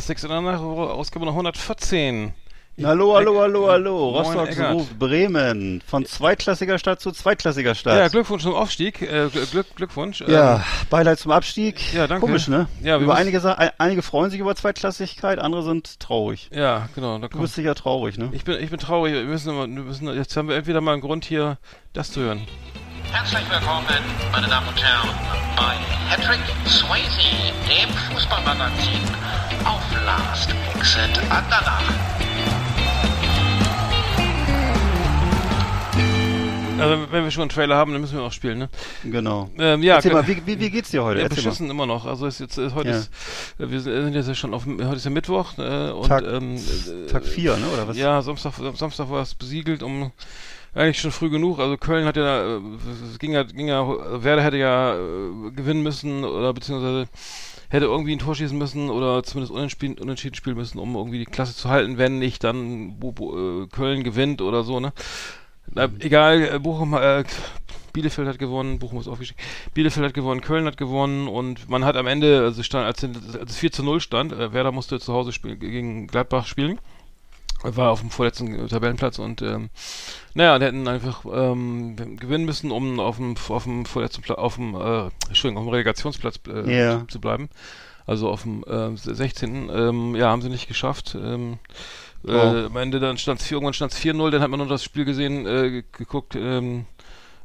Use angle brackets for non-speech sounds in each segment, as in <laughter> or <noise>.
Six in Nacht, Ausgabe noch 114. Ich- Hallo, hallo, hallo, hallo. Rostock ruft Bremen. Von zweitklassiger Stadt zu zweitklassiger Stadt. Ja, Glückwunsch zum Aufstieg. Äh, Gl- Glück, Glückwunsch. Ja, Ähm, Beileid zum Abstieg. Ja, danke. Komisch, ne? Ja, über einige, einige freuen sich über Zweitklassigkeit, andere sind traurig. ja, genau. Da Du bist sicher traurig, ne? Ich bin, ich bin traurig. Wir müssen, wir müssen, jetzt haben wir entweder mal einen Grund hier, das zu hören. Herzlich willkommen, meine Damen und Herren, bei Patrick Swayze, dem Fußballmagazin auf Last Exit Andernach. Also, wenn wir schon einen Trailer haben, dann müssen wir auch spielen, ne? Genau. Ähm, ja, Erzähl ge- mal, wie, wie, wie geht's dir heute? Ja, beschissen immer noch. Also ist jetzt ist, heute Ja. ist äh, wir sind jetzt ja schon auf heute ist ja Mittwoch äh, und Tag- ähm, äh, Tag 4, ne? Oder was? Ja, Samstag, Samstag war es besiegelt um eigentlich schon früh genug. Also Köln hat ja, äh, es ging ja, ging ja, Werder hätte ja äh, gewinnen müssen oder beziehungsweise hätte irgendwie ein Tor schießen müssen oder zumindest unentschieden, unentschieden spielen müssen, um irgendwie die Klasse zu halten, wenn nicht dann Bo, Bo, äh, Köln gewinnt oder so, ne? Na, egal, äh, Bochum, äh, Bielefeld hat gewonnen, Bochum ist aufgestiegen. Bielefeld hat gewonnen, Köln hat gewonnen und man hat am Ende, also stand, als, als es 4 zu 0 stand, äh, Werder musste zu Hause spielen, gegen Gladbach spielen war auf dem vorletzten Tabellenplatz und ähm, naja, die hätten einfach ähm, gewinnen müssen, um auf dem auf dem vorletzten Pla auf dem äh, Entschuldigung, auf dem Relegationsplatz äh, Ja. zu, bleiben. Also auf dem äh, 16. Ähm, ja, haben sie nicht geschafft. Ähm, Oh. äh, am Ende dann stand es irgendwann stand es 4-0, dann hat man nur das Spiel gesehen, äh, ge- geguckt, ähm,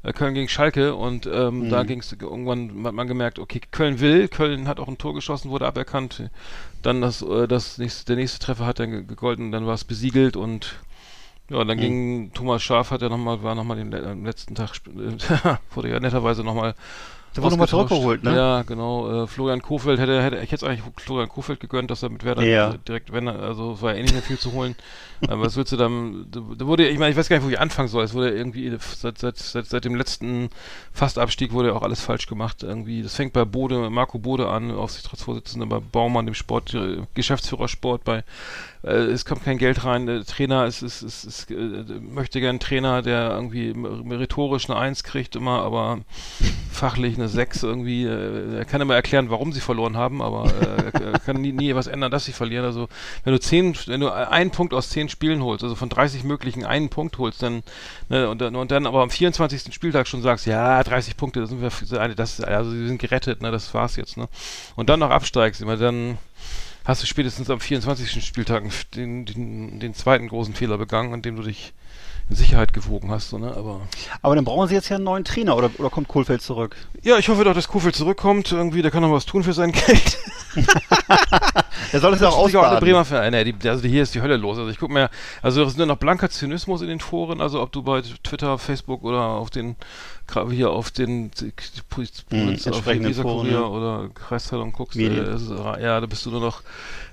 äh, Köln gegen Schalke und ähm, Mhm. da ging es irgendwann hat man gemerkt, okay, Köln will, Köln hat auch ein Tor geschossen, wurde aberkannt. Dann das, äh, das nächste, der nächste Treffer hat dann ge- gegolten, dann war es besiegelt und ja, dann Mhm. ging Thomas Schaf hat ja nochmal, war nochmal den letzten Tag, <laughs> wurde ja netterweise nochmal Der wurde nochmal zurückgeholt, ne? Ja, genau. Äh, Florian Kofeld hätte, hätte, ich hätte eigentlich Florian Kofeld gegönnt, dass er mit Werder Ja. direkt, wenn er, also es war ja eh nicht mehr viel zu holen. <laughs> Aber was willst du dann, da wurde, ich meine, ich weiß gar nicht, wo ich anfangen soll. Es wurde irgendwie, seit, seit, seit, seit dem letzten Fastabstieg wurde ja auch alles falsch gemacht. Irgendwie, das fängt bei Bode, Marco Bode an, Aufsichtsratsvorsitzender bei Baumann, dem Sport, äh, Geschäftsführer Sport bei, äh, es kommt kein Geld rein, der Trainer ist, ist, ist, ist äh, möchte gern einen Trainer, der irgendwie meritorisch eine Eins kriegt immer, aber fachlich eine 6 irgendwie. Äh, er kann immer erklären, warum sie verloren haben, aber äh, er kann nie, nie was ändern, dass sie verlieren. Also wenn du zehn, wenn du einen Punkt aus zehn Spielen holst, also von 30 möglichen einen Punkt holst, dann ne, und dann und dann aber am 24. Spieltag schon sagst, ja 30 Punkte, das sind wir, das also sie sind gerettet, ne, das war's jetzt, ne. Und dann noch absteigst, immer dann hast du spätestens am 24. Spieltag den, den, den zweiten großen Fehler begangen, an dem du dich in Sicherheit gewogen hast, so, ne? Aber Aber dann brauchen sie jetzt ja einen neuen Trainer, oder, oder kommt Kohlfeld zurück? ja, ich hoffe doch, dass Kofeld zurückkommt. Irgendwie, der kann noch was tun für sein <laughs> Geld. <laughs> Der soll es ja auch Sich auch alle ausbaden. Bremer Vereine. Die, also hier ist die Hölle los. Also ich guck mir, also es ist nur noch blanker Zynismus in den Foren. Also ob du bei Twitter, Facebook oder auf den gra- hier auf den die- Mhm, auf Foren, Kurier ja. oder Kreiszeitung guckst, äh, ist, ja, da bist du nur noch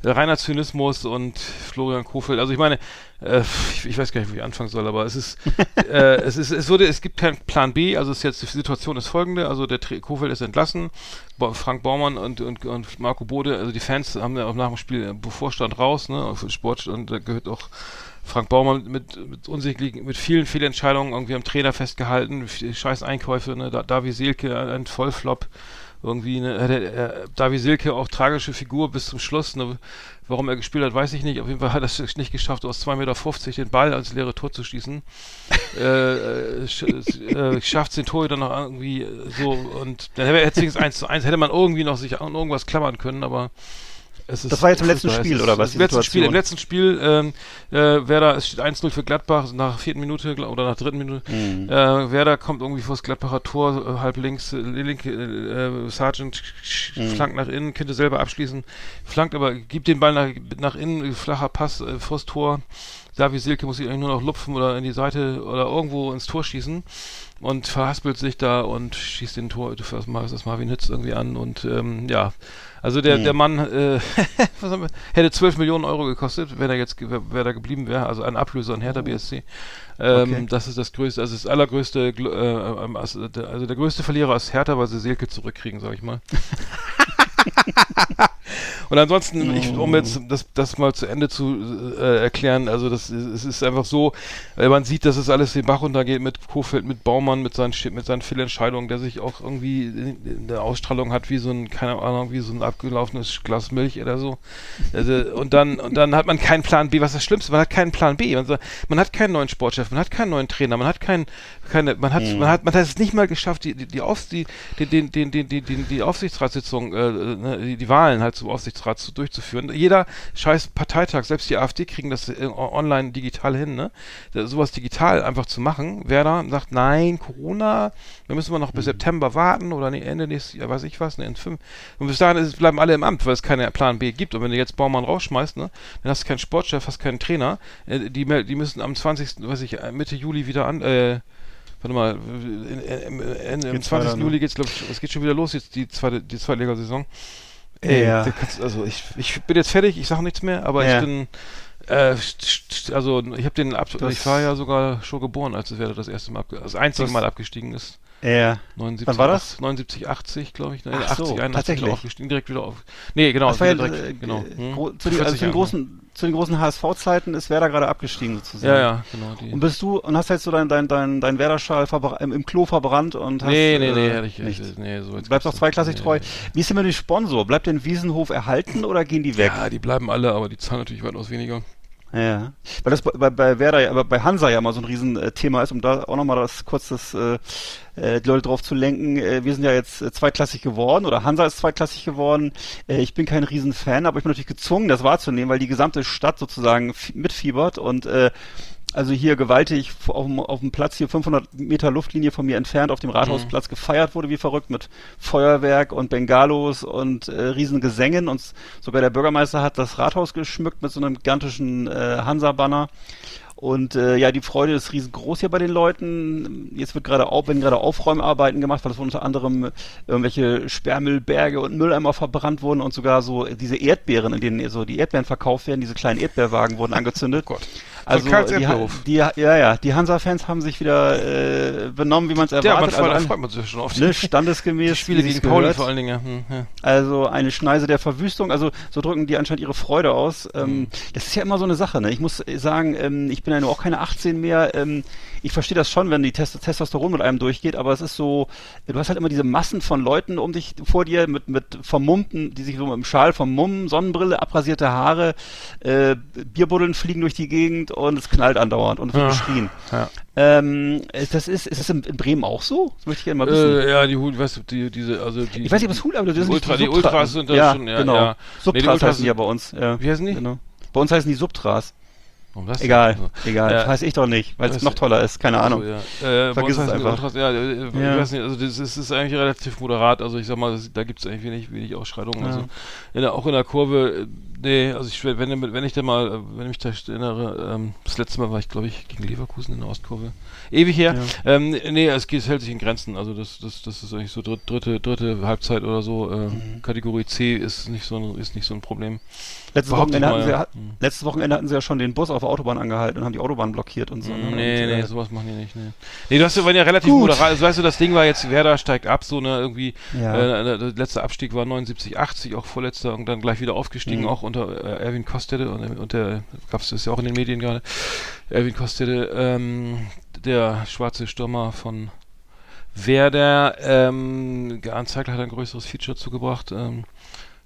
reiner Zynismus und Florian Kofeld. Also ich meine, äh, ich, ich weiß gar nicht, wo ich anfangen soll, aber es ist, <laughs> äh, es ist, es wurde, es gibt keinen Plan B. Also es ist jetzt die Situation ist folgende: Also der Kofeld ist entlassen, Frank Baumann und, und, und Marco Bode, also die Fans haben ja auch nach dem Spiel Bevorstand raus, ne, auf Sport und da gehört auch Frank Baumann mit, mit unsichtlichen, mit vielen Fehlentscheidungen irgendwie am Trainer festgehalten, scheiß Einkäufe, ne, da, Davi Seelke, ein Vollflop, irgendwie eine, hat er, er, Davi Silke auch tragische Figur bis zum Schluss. Ne? Warum er gespielt hat, weiß ich nicht. Auf jeden Fall hat er es nicht geschafft, aus 2,50 Meter den Ball ans leere Tor zu schießen. <laughs> äh, äh, sch, äh, schafft den Tor dann noch irgendwie äh, so und dann hätte er jetzt 1 zu 1, hätte man irgendwie noch sich an irgendwas klammern können, aber es ist, Das war jetzt im letzten ist- Spiel, es oder ist- was, Im letzten Spiel, im letzten Spiel, ähm, äh, Werder, es steht 1-0 für Gladbach nach vierten Minute oder nach dritten Minute. Mhm. Äh, Werder kommt irgendwie vors Gladbacher Tor, äh, halb links, äh, linke, äh, Sargent sch- Mhm. flankt nach innen, könnte selber abschließen, flankt aber, gibt den Ball nach, nach innen, äh, flacher Pass äh, vors Tor. Davi Silke muss sich eigentlich nur noch lupfen oder in die Seite oder irgendwo ins Tor schießen und verhaspelt sich da und schießt den Tor, das das Marvin Hitz irgendwie an und ähm, ja, also der, der Mann äh, <laughs> wir, hätte 12 Millionen Euro gekostet, wenn er jetzt wer da geblieben wäre, also ein Ablöser an Hertha BSC. Ähm, Okay. Das ist das größte, also das allergrößte, äh, ähm, also der, also der größte Verlierer ist Hertha, weil sie Silke zurückkriegen, sag ich mal. <laughs> <laughs> Und ansonsten, ich, um jetzt das, das mal zu Ende zu äh, erklären, also das ist, es ist einfach so, äh, man sieht, dass es alles den Bach runtergeht mit Kofeld, mit Baumann, mit seinen, mit seinen Fehlentscheidungen, der sich auch irgendwie in, in der Ausstrahlung hat wie so ein, keine Ahnung, wie so ein abgelaufenes Glas Milch oder so. Also, und dann, und dann hat man keinen Plan B, was das Schlimmste, man hat keinen Plan B. Man hat keinen neuen Sportchef, man hat keinen neuen Trainer, man hat keinen, keine, man hat, man hat, man hat es nicht mal geschafft, die, die, die, Aufs, die, die, den, den, die, die, die Aufsichtsratssitzung, äh, ne, die, die Wahlen halt zum Aufsichtsrat zu, durchzuführen. Jeder scheiß Parteitag, selbst die AfD kriegen das äh, online digital hin, ne? Da, sowas digital einfach zu machen. Wer da sagt, nein, Corona, wir müssen mal noch bis September warten oder nee, Ende nächstes Jahr, weiß ich was, ne, in fünf. Und bis dahin ist, bleiben alle im Amt, weil es keinen Plan B gibt. Und wenn du jetzt Baumann rausschmeißt, ne, dann hast du keinen Sportchef, hast keinen Trainer. Äh, die, die müssen am 20., weiß ich, äh, Mitte Juli wieder an, äh, Warte mal, in, in, in, im Geht's 20. weiter, ne? Juli geht's, glaube ich, es geht schon wieder los, jetzt die zweite, die Zweitligasaison. Ey, Ja. kannst, also ich, ich bin jetzt fertig, ich sage nichts mehr, aber Ja. ich bin, äh, also ich habe den, ab, Das- ich war ja sogar schon geboren, als es das erste Mal, das einzige Das- Mal abgestiegen ist. Ja. 79, Wann war das? 79, 80, glaube ich. Ne, Ach 80, so, 81 tatsächlich. wieder aufgestiegen, direkt wieder auf. Nee, genau, Das war ja, wieder äh, direkt, genau. äh, Hm? zu, den, 40 also zu, den Jahre. großen, zu den großen HSV-Zeiten ist Werder gerade abgestiegen sozusagen. Ja, ja, genau. Die. Und bist du und hast jetzt so dein dein dein dein Werder-Schal im, im Klo verbrannt und hast nee, nee, nee, äh, ehrlich, nicht. nee, so jetzt Bleibst auch zweiklassig nee, treu. nee. Wie ist denn mit dem Sponsor? Bleibt denn Wiesenhof erhalten oder gehen die weg? Ja, die bleiben alle, aber die zahlen natürlich weitaus weniger. Ja, weil das bei, bei- Werder, ja, bei Hansa ja mal so ein Riesenthema ist, um da auch nochmal das kurz das, äh, äh, die Leute drauf zu lenken. Äh, wir sind ja jetzt äh, zweitklassig geworden oder Hansa ist zweitklassig geworden. Äh, ich bin kein Riesenfan, aber ich bin natürlich gezwungen, das wahrzunehmen, weil die gesamte Stadt sozusagen mitfiebert und äh, also hier gewaltig auf dem, auf dem Platz hier 500 Meter Luftlinie von mir entfernt auf dem Rathausplatz gefeiert wurde wie verrückt mit Feuerwerk und Bengalos und äh, riesen Gesängen und sogar der Bürgermeister hat das Rathaus geschmückt mit so einem gigantischen äh, Hansa-Banner. Und äh, ja, die Freude ist riesengroß hier bei den Leuten. Jetzt wird gerade auf, werden gerade Aufräumarbeiten gemacht, weil es unter anderem irgendwelche Sperrmüllberge und Mülleimer verbrannt wurden und sogar so diese Erdbeeren, in denen so die Erdbeeren verkauft werden, diese kleinen Erdbeerwagen wurden <laughs> angezündet. Gott. Also die, die, ja, ja, die Hansa-Fans haben sich wieder äh, benommen, wie man es erwartet. Ja, manchmal, also freut man sich schon auf ne, standesgemäß. <laughs> die Spiele gegen Pauli vor allen Dingen. Hm, ja. Also eine Schneise der Verwüstung, also so drücken die anscheinend ihre Freude aus. Ähm, das ist ja immer so eine Sache, ne? Ich muss sagen, ähm, ich bin ja nur auch keine 18 mehr. Ähm, ich verstehe das schon, wenn die Test Testosteron mit einem durchgeht, aber es ist so, du hast halt immer diese Massen von Leuten um dich vor dir mit, mit vermummten, die sich so mit dem Schal vermummen, Sonnenbrille, abrasierte Haare, äh, Bierbuddeln fliegen durch die Gegend und es knallt andauernd und es wird geschrien. Ja. Ähm, ist das ist, ist das in, Bremen auch so? Das möchte ich gerne mal wissen. Äh, ja, die Hul, weißt du, die, diese, also die. ich weiß nicht, es Hul, aber das nicht Ultra, die Ultras sind da ja, schon, ja, genau. ja. Nee, die Subtras Ultras heißen die ja bei uns. Ja. Wie heißen die? Genau. Bei uns heißen die Subtras. Warum das? Egal, So. egal. Ja. Das weiß ich doch nicht, weil es noch toller ist. Keine Ahnung. Also, ja. äh, Vergiss es einfach. Ultras, ja, äh, ich weiß nicht, also das ist, ist eigentlich relativ moderat, also ich sag mal, das, da gibt es eigentlich wenig, wenig Ausschreitungen. Also in der, auch in der Kurve, nee, also ich wenn, wenn ich da mal, wenn ich mich da erinnere, ähm, das letzte Mal war ich, glaube ich, gegen Leverkusen in der Ostkurve. Ewig her. Ähm, nee, es, es hält sich in Grenzen. Also das, das, das ist eigentlich so dritt, dritte, dritte Halbzeit oder so. Äh, Mhm. Kategorie C ist nicht so ein, ist nicht so ein Problem. Letztes Wochenende, hatten mal, sie, ja. ja. Hm. letztes Wochenende hatten sie ja schon den Bus auf der Autobahn angehalten und haben die Autobahn blockiert und so. ne? Nee, und, nee, äh, sowas machen die nicht. Nee, nee du hast ja, waren ja relativ Gut. moderat. Also, weißt du, das Ding war jetzt, Werder steigt ab, so ne, irgendwie, Ja. äh, der letzte Abstieg war 79, 80, auch vorletzter und dann gleich wieder aufgestiegen, Mhm. auch unter äh, Erwin Kostede und, und der, gab es ja auch in den Medien gerade, Erwin Kostede, ähm, der schwarze Stürmer von Werder, ähm, geanzeigt hat ein größeres Feature zugebracht. Ähm,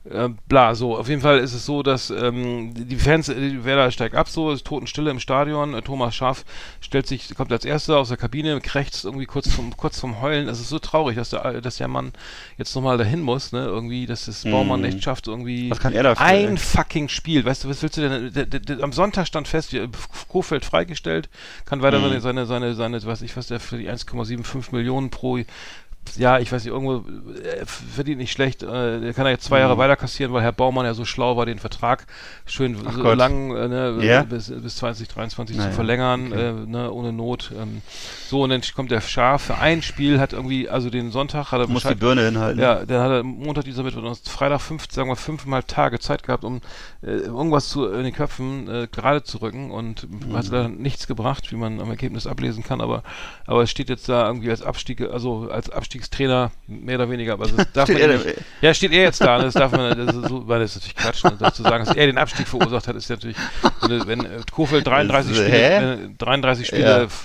äh, bla, so. Auf jeden Fall ist es so, dass ähm, die Fans, äh, Werder steigt ab, so, ist Totenstille im Stadion. Äh, Thomas Schaff stellt sich, kommt als erster aus der Kabine, krächzt irgendwie kurz vom, kurz vom Heulen. Es ist so traurig, dass der, dass der Mann jetzt nochmal dahin muss, ne? Irgendwie, dass das Baumann echt schafft, irgendwie Mhm. Was kann er dafür, ein ey? fucking Spiel. Weißt du, was willst du denn? Der, der, der, am Sonntag stand fest, Kofeld freigestellt, kann weiter Mhm. seine, seine, seine, seine, was ich was der für die 1,75 Millionen pro ja, ich weiß nicht, irgendwo äh, verdient nicht schlecht. Äh, der kann er jetzt zwei Mhm. Jahre weiter kassieren, weil Herr Baumann ja so schlau war, den Vertrag schön so lang äh, ne, Ja? bis, bis 2023 Naja, zu verlängern, okay. äh, ne, ohne Not. Ähm, so, und dann kommt der Schaf für ein Spiel, hat irgendwie, also den Sonntag hat er Muss die Birne hinhalten. ja, dann hat er Montag, dieser Mittwoch, und Freitag fünf, sagen wir fünfmal Tage Zeit gehabt, um äh, irgendwas zu, in den Köpfen äh, gerade zu rücken und Mhm. hat leider nichts gebracht, wie man am Ergebnis ablesen kann, aber aber es steht jetzt da irgendwie als Abstieg, also als Abstiegstrainer mehr oder weniger, aber das <laughs> darf Steht man er nicht, ja, steht er jetzt da, und das darf man, das ist so, weil das ist natürlich Quatsch, ne, dazu sagen, dass er den Abstieg verursacht hat, ist natürlich, wenn, wenn äh, Kofeld 33 Das- Spiele, äh, 33 Spiele,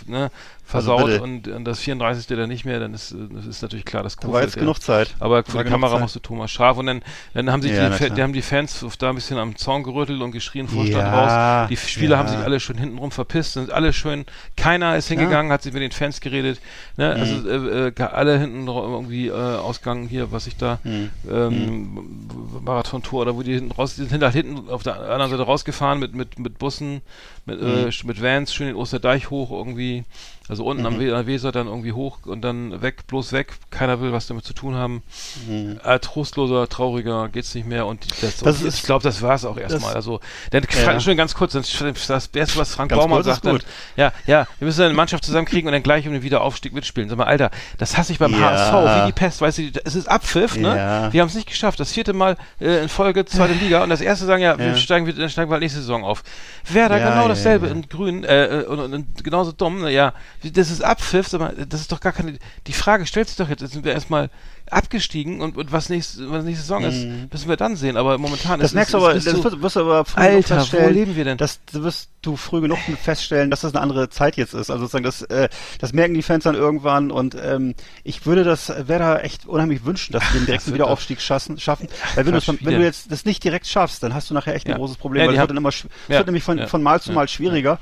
Ja. ne, versaut bitte. und, und das 34. dann nicht mehr, dann ist, das ist natürlich klar, dass Da war Kofeld jetzt der- genug Zeit. aber die genug Kamera Zeit. machst du Thomas Scharf und dann, dann haben sich Ja, die, die haben die Fans da ein bisschen am Zaun gerüttelt und geschrien, Vorstand Ja, raus. Die Spieler haben sich alle schön hintenrum verpisst, sind alle schön, keiner ist hingegangen, hat sich mit den Fans geredet, ne? Mhm. also äh, äh, alle hinten irgendwie äh, ausgegangen hier, was ich da, Mhm. ähm, Marathon-Tour oder wo die hinten raus, die sind halt hinten auf der anderen Seite rausgefahren mit, mit, mit Bussen, mit, Mhm. äh, mit Vans, schön den Osterdeich hoch irgendwie, also unten Mhm. am Weser dann irgendwie hoch und dann weg, bloß weg, keiner will was damit zu tun haben. Mhm. Äh, trostloser, trauriger, geht's nicht mehr und das, Das und ist- ich glaube, das war's auch erstmal. das- Also, dann Ja. schon ganz kurz, das, das erste, was Frank Ganz Baumann sagt, dann, ja, ja, wir müssen eine Mannschaft zusammenkriegen und dann gleich um den Wiederaufstieg mitspielen. Sag mal, Alter, das hasse ich beim Ja. HSV, wie die Pest, weißt du, es ist Abpfiff, ne? Ja. Wir haben es nicht geschafft, das vierte Mal äh, in Folge zweite <laughs> Liga und das erste sagen, ja, wir steigen, wir, dann steigen wir halt nächste Saison auf. Werder Ja, genau ja, dasselbe in grün, äh, äh, und, und, und genauso dumm, ja, das ist Abpfiff, mal, das ist doch gar keine, die Frage stellt sich doch jetzt, jetzt sind wir erstmal abgestiegen und, und was, nächste, was nächste Saison ist, müssen wir dann sehen, aber momentan Mhm. Das ist merkst du ist- aber, das du- wirst, du aber früh genug Alter, wo feststellen, leben wir denn? Das wirst du früh genug feststellen, dass das eine andere Zeit jetzt ist. Also sozusagen, das, äh, das merken die Fans dann irgendwann und ähm, ich würde das Werder echt unheimlich wünschen, dass sie den <laughs> direkten Wiederaufstieg schaffen. schaffen. Weil wenn, du, es- wie wenn du jetzt das nicht direkt schaffst, dann hast du nachher echt ein Ja. großes Problem, Ja, weil es wird dann immer es Ja. wird nämlich von, von Mal zu. Mal schwieriger.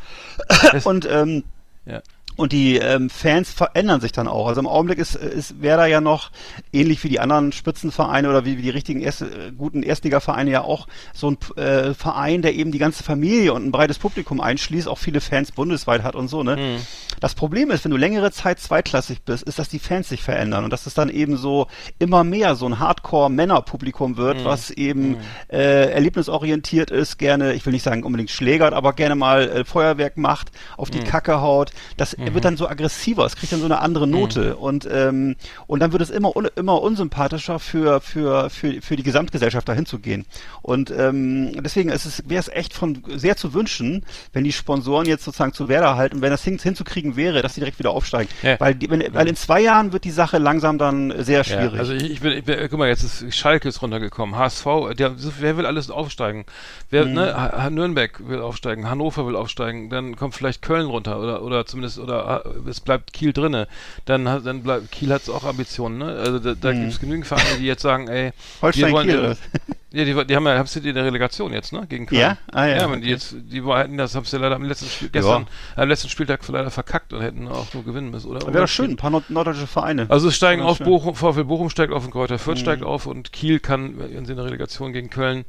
Es- <laughs> Und ähm, ja. Und die ähm, Fans verändern sich dann auch. Also im Augenblick ist, ist Werder ja noch ähnlich wie die anderen Spitzenvereine oder wie, wie die richtigen erste, äh, guten Erstligavereine ja auch so ein äh, Verein, der eben die ganze Familie und ein breites Publikum einschließt, auch viele Fans bundesweit hat und so. Ne? Mhm. Das Problem ist, wenn du längere Zeit zweitklassig bist, ist, dass die Fans sich verändern und dass es dann eben so immer mehr so ein Hardcore-Männerpublikum wird, Mhm. was eben äh, erlebnisorientiert ist, gerne, ich will nicht sagen unbedingt schlägert, aber gerne mal äh, Feuerwerk macht, auf Mhm. die Kacke haut. Das wird dann so aggressiver, es kriegt dann so eine andere Note und ähm, und dann wird es immer un, immer unsympathischer für für für für die Gesamtgesellschaft dahin zu gehen. Und ähm, deswegen ist es wäre es echt von sehr zu wünschen, wenn die Sponsoren jetzt sozusagen zu Werder halten, wenn das hin, hinzukriegen wäre, dass die direkt wieder aufsteigen, Ja. weil die, wenn, weil in zwei Jahren wird die Sache langsam dann sehr Ja, schwierig. also ich, ich bin, ich bin, guck mal, jetzt ist Schalke ist runtergekommen, HSV, der, wer will alles aufsteigen? Wer, Mhm. ne, Nürnberg will aufsteigen, Hannover will aufsteigen, dann kommt vielleicht Köln runter oder oder zumindest oder äh, es bleibt Kiel drinne. Dann hat dann bleibt Kiel hat auch Ambitionen, ne? Also da, da gibt es genügend Vereine, die jetzt sagen, ey. Holstein wir wollen Kiel, oder? <laughs> Ja, die, die haben ja, die in der Relegation jetzt, ne? Gegen Köln. Ja? Ah, ja, Ja, okay. die jetzt, die hätten das, haben sie leider am letzten Spiel, gestern, am letzten Spieltag leider verkackt und hätten auch nur gewinnen müssen, oder? Wäre doch schön, ein paar nord norddeutsche Vereine. Also es steigen Ja, auf schön. Bochum, VfL Bochum steigt auf und Kräuter Fürth Mhm. steigt auf und Kiel kann, wenn sie in der Relegation gegen Köln,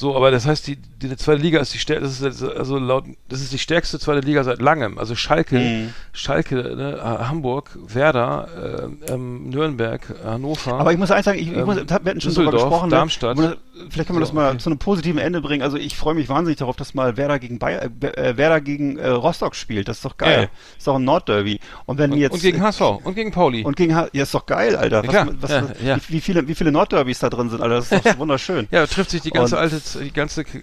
so, aber das heißt, die, die, zweite Liga ist die stärkste, das ist also laut, das ist die stärkste zweite Liga seit langem. Also Schalke, Mhm. Schalke, ne, Hamburg, Werder, äh, ähm, Nürnberg, Hannover. Aber ich muss eins sagen, ich, ich Ähm, muss, wir hatten schon drüber gesprochen. ne? Darmstadt. Muss- Vielleicht können wir So, das mal okay. zu einem positiven Ende bringen. Also ich freue mich wahnsinnig darauf, dass mal Werder gegen Bayer, äh, äh, Werder gegen äh, Rostock spielt. Das ist doch geil. Ja. Ist doch ein Nordderby. Und wenn und, jetzt und gegen HSV und gegen Pauli. und gegen H- ja ist doch geil, Alter. Ja, klar. was, was, Ja, ja. Wie, wie viele wie viele Nordderbys da drin sind, Alter. Das ist doch <laughs> wunderschön. ja, trifft sich die ganze Und- alte die ganze die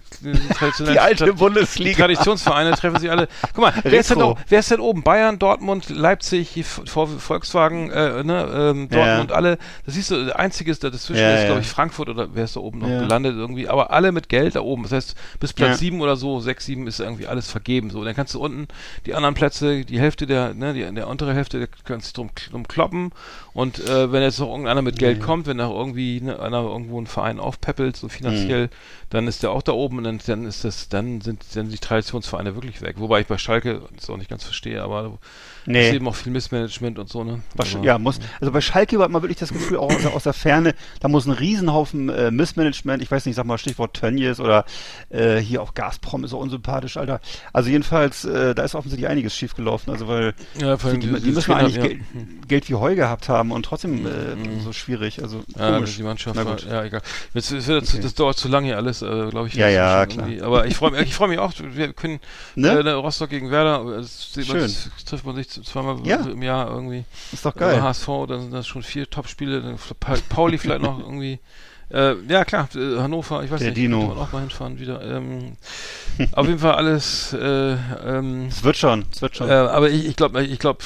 traditionellen Die alte die Bundesliga. Traditionsvereine treffen sich alle. Guck mal, wer ist, denn, Retro. o- wer ist denn oben? Bayern, Dortmund, Leipzig, die Volkswagen, äh, ne, ähm, Dortmund, Ja. alle. Das siehst du, der einzige ist da dazwischen Ja, ist, glaube ich, Frankfurt oder wer ist da oben noch gelandet irgendwie. Aber alle mit Geld da oben. Das heißt, bis Platz Ja. sieben oder so, sechs, sieben ist irgendwie alles vergeben. So, dann kannst du unten die anderen Plätze, die Hälfte der, ne, die, der untere Hälfte, der kannst du drum, drum kloppen. Und äh, wenn jetzt noch irgendeiner mit Geld kommt, wenn da irgendwie ne, einer irgendwo einen Verein aufpeppelt, so finanziell, Mhm. dann ist der auch da oben und dann, dann ist das, dann sind dann die Traditionsvereine wirklich weg. Wobei ich bei Schalke das auch nicht ganz verstehe, aber es ist Nee. eben auch viel Missmanagement und so, ne? Aber- Ja, muss. Also bei Schalke hat man wirklich das Gefühl, auch aus der, aus der Ferne, da muss ein Riesenhaufen äh, Missmanagement, ich weiß nicht, sag mal Stichwort Tönnies oder äh, hier auch Gazprom ist so unsympathisch, Alter. Also jedenfalls, äh, da ist offensichtlich einiges schiefgelaufen, also weil Ja, die, die, die müssen eigentlich ja. Geld, Geld wie Heu gehabt haben und trotzdem äh, so schwierig, also Ja, komisch. die Mannschaft Na gut. ja, egal. Jetzt, es wird, Okay. Das dauert zu lange hier alles, äh, glaube ich. Ja, Das ist ja, klar. irgendwie- Aber ich freue mich, ich freue mich auch, wir können Ne? äh, Rostock gegen Werder, man- Schön. es trifft man sich zweimal Ja. im Jahr irgendwie. Ist doch Geil. HSV, dann sind das schon vier Top-Spiele, Pauli vielleicht noch <laughs> irgendwie. Äh, ja klar, äh, Hannover, ich weiß Der nicht, Dino. könnte man auch mal hinfahren wieder. Ähm, auf jeden Fall alles äh, ähm, Es wird schon, es wird schon. äh, aber ich, ich glaube, ich glaube,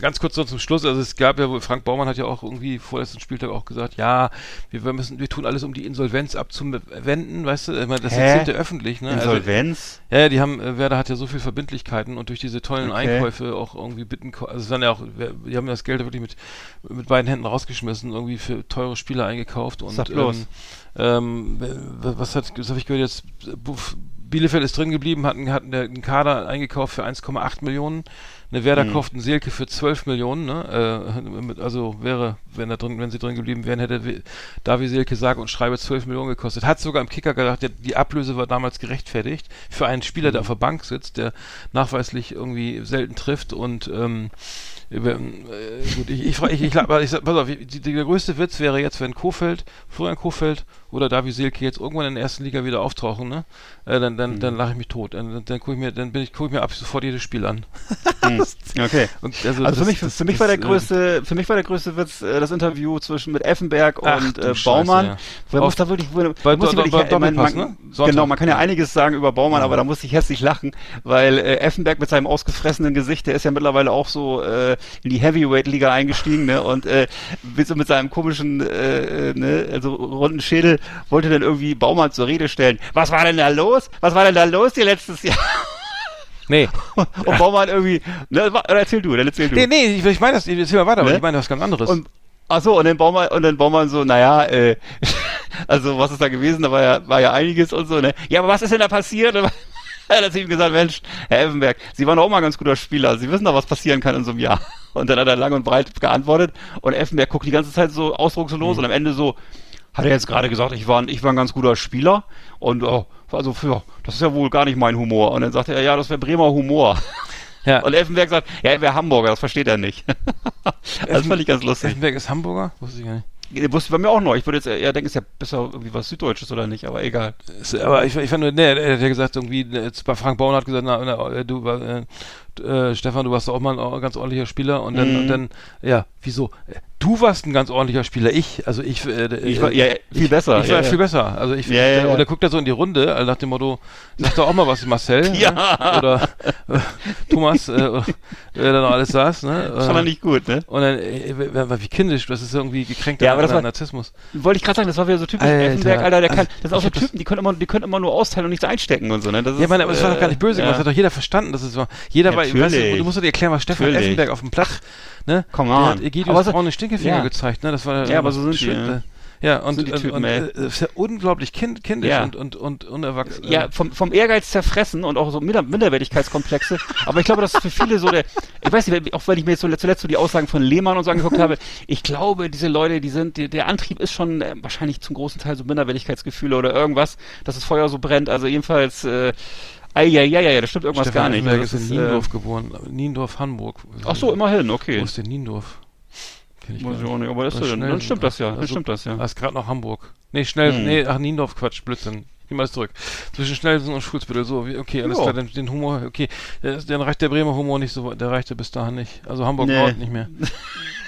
ganz kurz noch zum Schluss, also es gab ja wohl, Frank Baumann hat ja auch irgendwie vorletzten Spieltag auch gesagt, ja, wir, wir müssen, wir tun alles, um die Insolvenz abzuwenden, weißt du, ich meine, das Hä? erzählt er öffentlich, ne? Also, Insolvenz? ja, ja, die haben, äh, Werder hat ja so viel Verbindlichkeiten und durch diese tollen Okay. Einkäufe auch irgendwie bitten, also es waren ja auch, die haben das Geld wirklich mit, mit beiden Händen rausgeschmissen, irgendwie für teure Spieler eingekauft und Bloß. ähm, was hat, was habe ich gehört jetzt, Bielefeld ist drin geblieben, hatten, hatten einen Kader eingekauft für 1,8 Millionen. Eine Werder Mhm. kauft einen Selke für 12 Millionen, ne? Äh, also wäre, wenn er drin, wenn sie drin geblieben wären, hätte Davi Selke sage und schreibe 12 Millionen gekostet. Hat sogar im Kicker gedacht, der, die Ablöse war damals gerechtfertigt für einen Spieler, Mhm. der auf der Bank sitzt, der nachweislich irgendwie selten trifft und ähm, äh, gut, ich, ich, frage- ich, ich, ich pass auf, die, der größte Witz wäre jetzt, wenn Kofeld, Florian Kofeld oder Davi Selke jetzt irgendwann in der ersten Liga wieder auftauchen, ne? Äh, dann dann, Mhm. dann lache ich mich tot. Dann, dann, dann gucke ich mir, dann bin ich, gucke ich mir ab sofort jedes Spiel an. <laughs> Hm. Okay. Und Also das- für mich, das- für mich war der äh, größte, für mich war der größte Witz äh, das Interview zwischen mit Effenberg Ach, und äh, Scheiße, Baumann. ja. Wo er Auf- da wirklich, bei muss Do- wirklich, bei ich Doppelpass, man, ne? Genau, man kann ja einiges sagen über Baumann, Ja. aber da muss ich hässlich lachen, weil äh, Effenberg mit seinem ausgefressenen Gesicht, der ist ja mittlerweile auch so äh, in die Heavyweight-Liga eingestiegen, ne? Und äh, mit, so mit seinem komischen, äh, äh, ne, also runden Schädel wollte dann irgendwie Baumann zur Rede stellen. Was war denn da los? Was war denn da los hier letztes Jahr? Nee. Und Baumann irgendwie, ne, erzähl du, dann erzähl du. nee, nee, ich, ich meine das, ich erzähl mal weiter, aber Ne? ich meine was ganz anderes. Und ach so, und dann Baumann und dann Baumann so, naja, äh, <laughs> also was ist da gewesen? Da war ja, war ja einiges und so, ne? Ja, aber was ist denn da passiert? <laughs> Und Er hat ihm gesagt, Mensch, Herr Effenberg, Sie waren doch auch mal ein ganz guter Spieler. Sie wissen doch, was passieren kann in so einem Jahr. <laughs> Und dann hat er lang und breit geantwortet und Effenberg guckt die ganze Zeit so ausdruckslos und am Ende so, hat er jetzt gerade gesagt, ich war, ein, ich war ein ganz guter Spieler und oh, also für, das ist ja wohl gar nicht mein Humor. Und dann sagte er, ja, das wäre Bremer Humor. <laughs> ja. Und Effenberg sagt, ja, er wäre Hamburger, das versteht er nicht. das fand ich ganz lustig. Effenberg ist Hamburger? Wusste ich gar nicht. Wusste bei mir auch noch. Ich würde jetzt eher denken, ist ja besser irgendwie was Süddeutsches oder nicht, aber egal. Aber ich, ich fand nur, nee, er hat ja gesagt, irgendwie, jetzt bei Frank Bauern hat gesagt, na, na, du, war, äh, äh, Stefan, du warst doch auch mal ein ganz ordentlicher Spieler und dann, Mhm. und dann, ja, wieso? Du warst ein ganz ordentlicher Spieler, ich, also ich, äh, Ich war, ja, viel besser. ich war ja, viel besser. Also ich, Ja, ja, ja. und er guckt da so in die Runde, also nach dem Motto, sag doch auch mal was, Marcel. <laughs> Ja. Ne? Oder äh, Thomas, äh, wer da noch alles saß, ne? Das fand er nicht gut, ne? Und dann, äh, wie kindisch, das ist irgendwie gekränkter Ja, aber das war- Narzissmus. Wollte ich gerade sagen, das war wieder so typisch Alter, Effenberg, Alter, der kann, also, das sind auch ich so das- Typen, die können immer, die können immer nur austeilen und nichts einstecken und so, ne? Das Ja, ist, meine, aber es war doch gar nicht böse äh, das hat doch jeder verstanden, dass es war. Jeder war, weißt du, du musst dir erklären, was Stefan. Effenberg auf dem Platz, ne? Come Der on. hat Egidius so- Braun den Stinkefinger ja. gezeigt, ne? Das war Ja, aber so sind die, schön, ja. äh, Ja, und, Sind die und, Typen, und ey. äh, ist ja unglaublich kind, kindisch Ja. und, und, und unerwachsen. äh, Ja, vom, vom Ehrgeiz zerfressen und auch so Minder Minderwertigkeitskomplexe. Aber ich glaube, das ist für viele so der, ich weiß nicht, auch wenn ich mir jetzt so zuletzt so die Aussagen von Lehmann und so angeguckt habe, ich glaube, diese Leute, die sind, die, der Antrieb ist schon äh, wahrscheinlich zum großen Teil so Minderwertigkeitsgefühle oder irgendwas, dass das Feuer so brennt. Also jedenfalls, äh, ja, ja, ja, ja, das stimmt irgendwas Stefan gar nicht. Effenberg Also ist in ist, Niendorf geboren. Niendorf, Hamburg. Äh, ach so, immerhin, okay. Wo ist denn Niendorf? Kenn ich Weiß gar ich auch nicht, aber das ist dann, schnell- dann stimmt das ja, dann also- stimmt das ja. Ah, ist gerade noch Hamburg. Nee, schnell, Hm. nee, ach, Niendorf, Quatsch, Blödsinn. Niemals zurück. Zwischen Schnellsen und Schulzbüttel, so, wie, okay, alles Ja. klar, den, den Humor, okay, äh, dann reicht der Bremer Humor nicht so, weit, der reichte bis dahin nicht. Also Hamburg Nee. Nord nicht mehr. <laughs>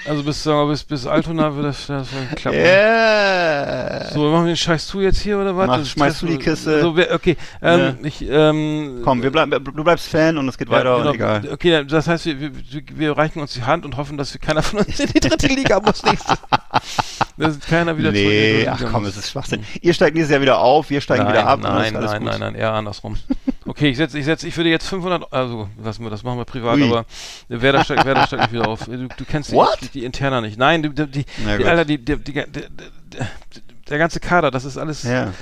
Also bis, sagen wir, bis, bis Altona wird das, das klappen. Yeah. So, machen wir den Scheiß zu jetzt hier oder was? Mach- schmeißt du die Kiste. So, wer- okay, ähm, Ja. ich, ähm, Komm, wir bleiben, du bleibst Fan und es geht ja, weiter genau. und egal. Okay, das heißt, wir, wir, wir reichen uns die Hand und hoffen, dass wir keiner von uns in die dritte Liga muss nächstes. Dass keiner wieder zurück in die Nee, ach komm, es ist Schwachsinn. Ihr steigt nächstes Jahr wieder auf, wir steigen nein, wieder ab. Nein, nein, nein, nein, eher andersrum. Okay, ich setze, ich setze, ich würde jetzt 500, also lassen wir, das machen wir privat, Ui. aber Werder <laughs> steigt, Werder steigt nicht wieder auf. Du, du kennst die, die, die Interna nicht. Nein, die, die, die. Alter, die, die, die, die, die, der ganze Kader, das ist alles Ja.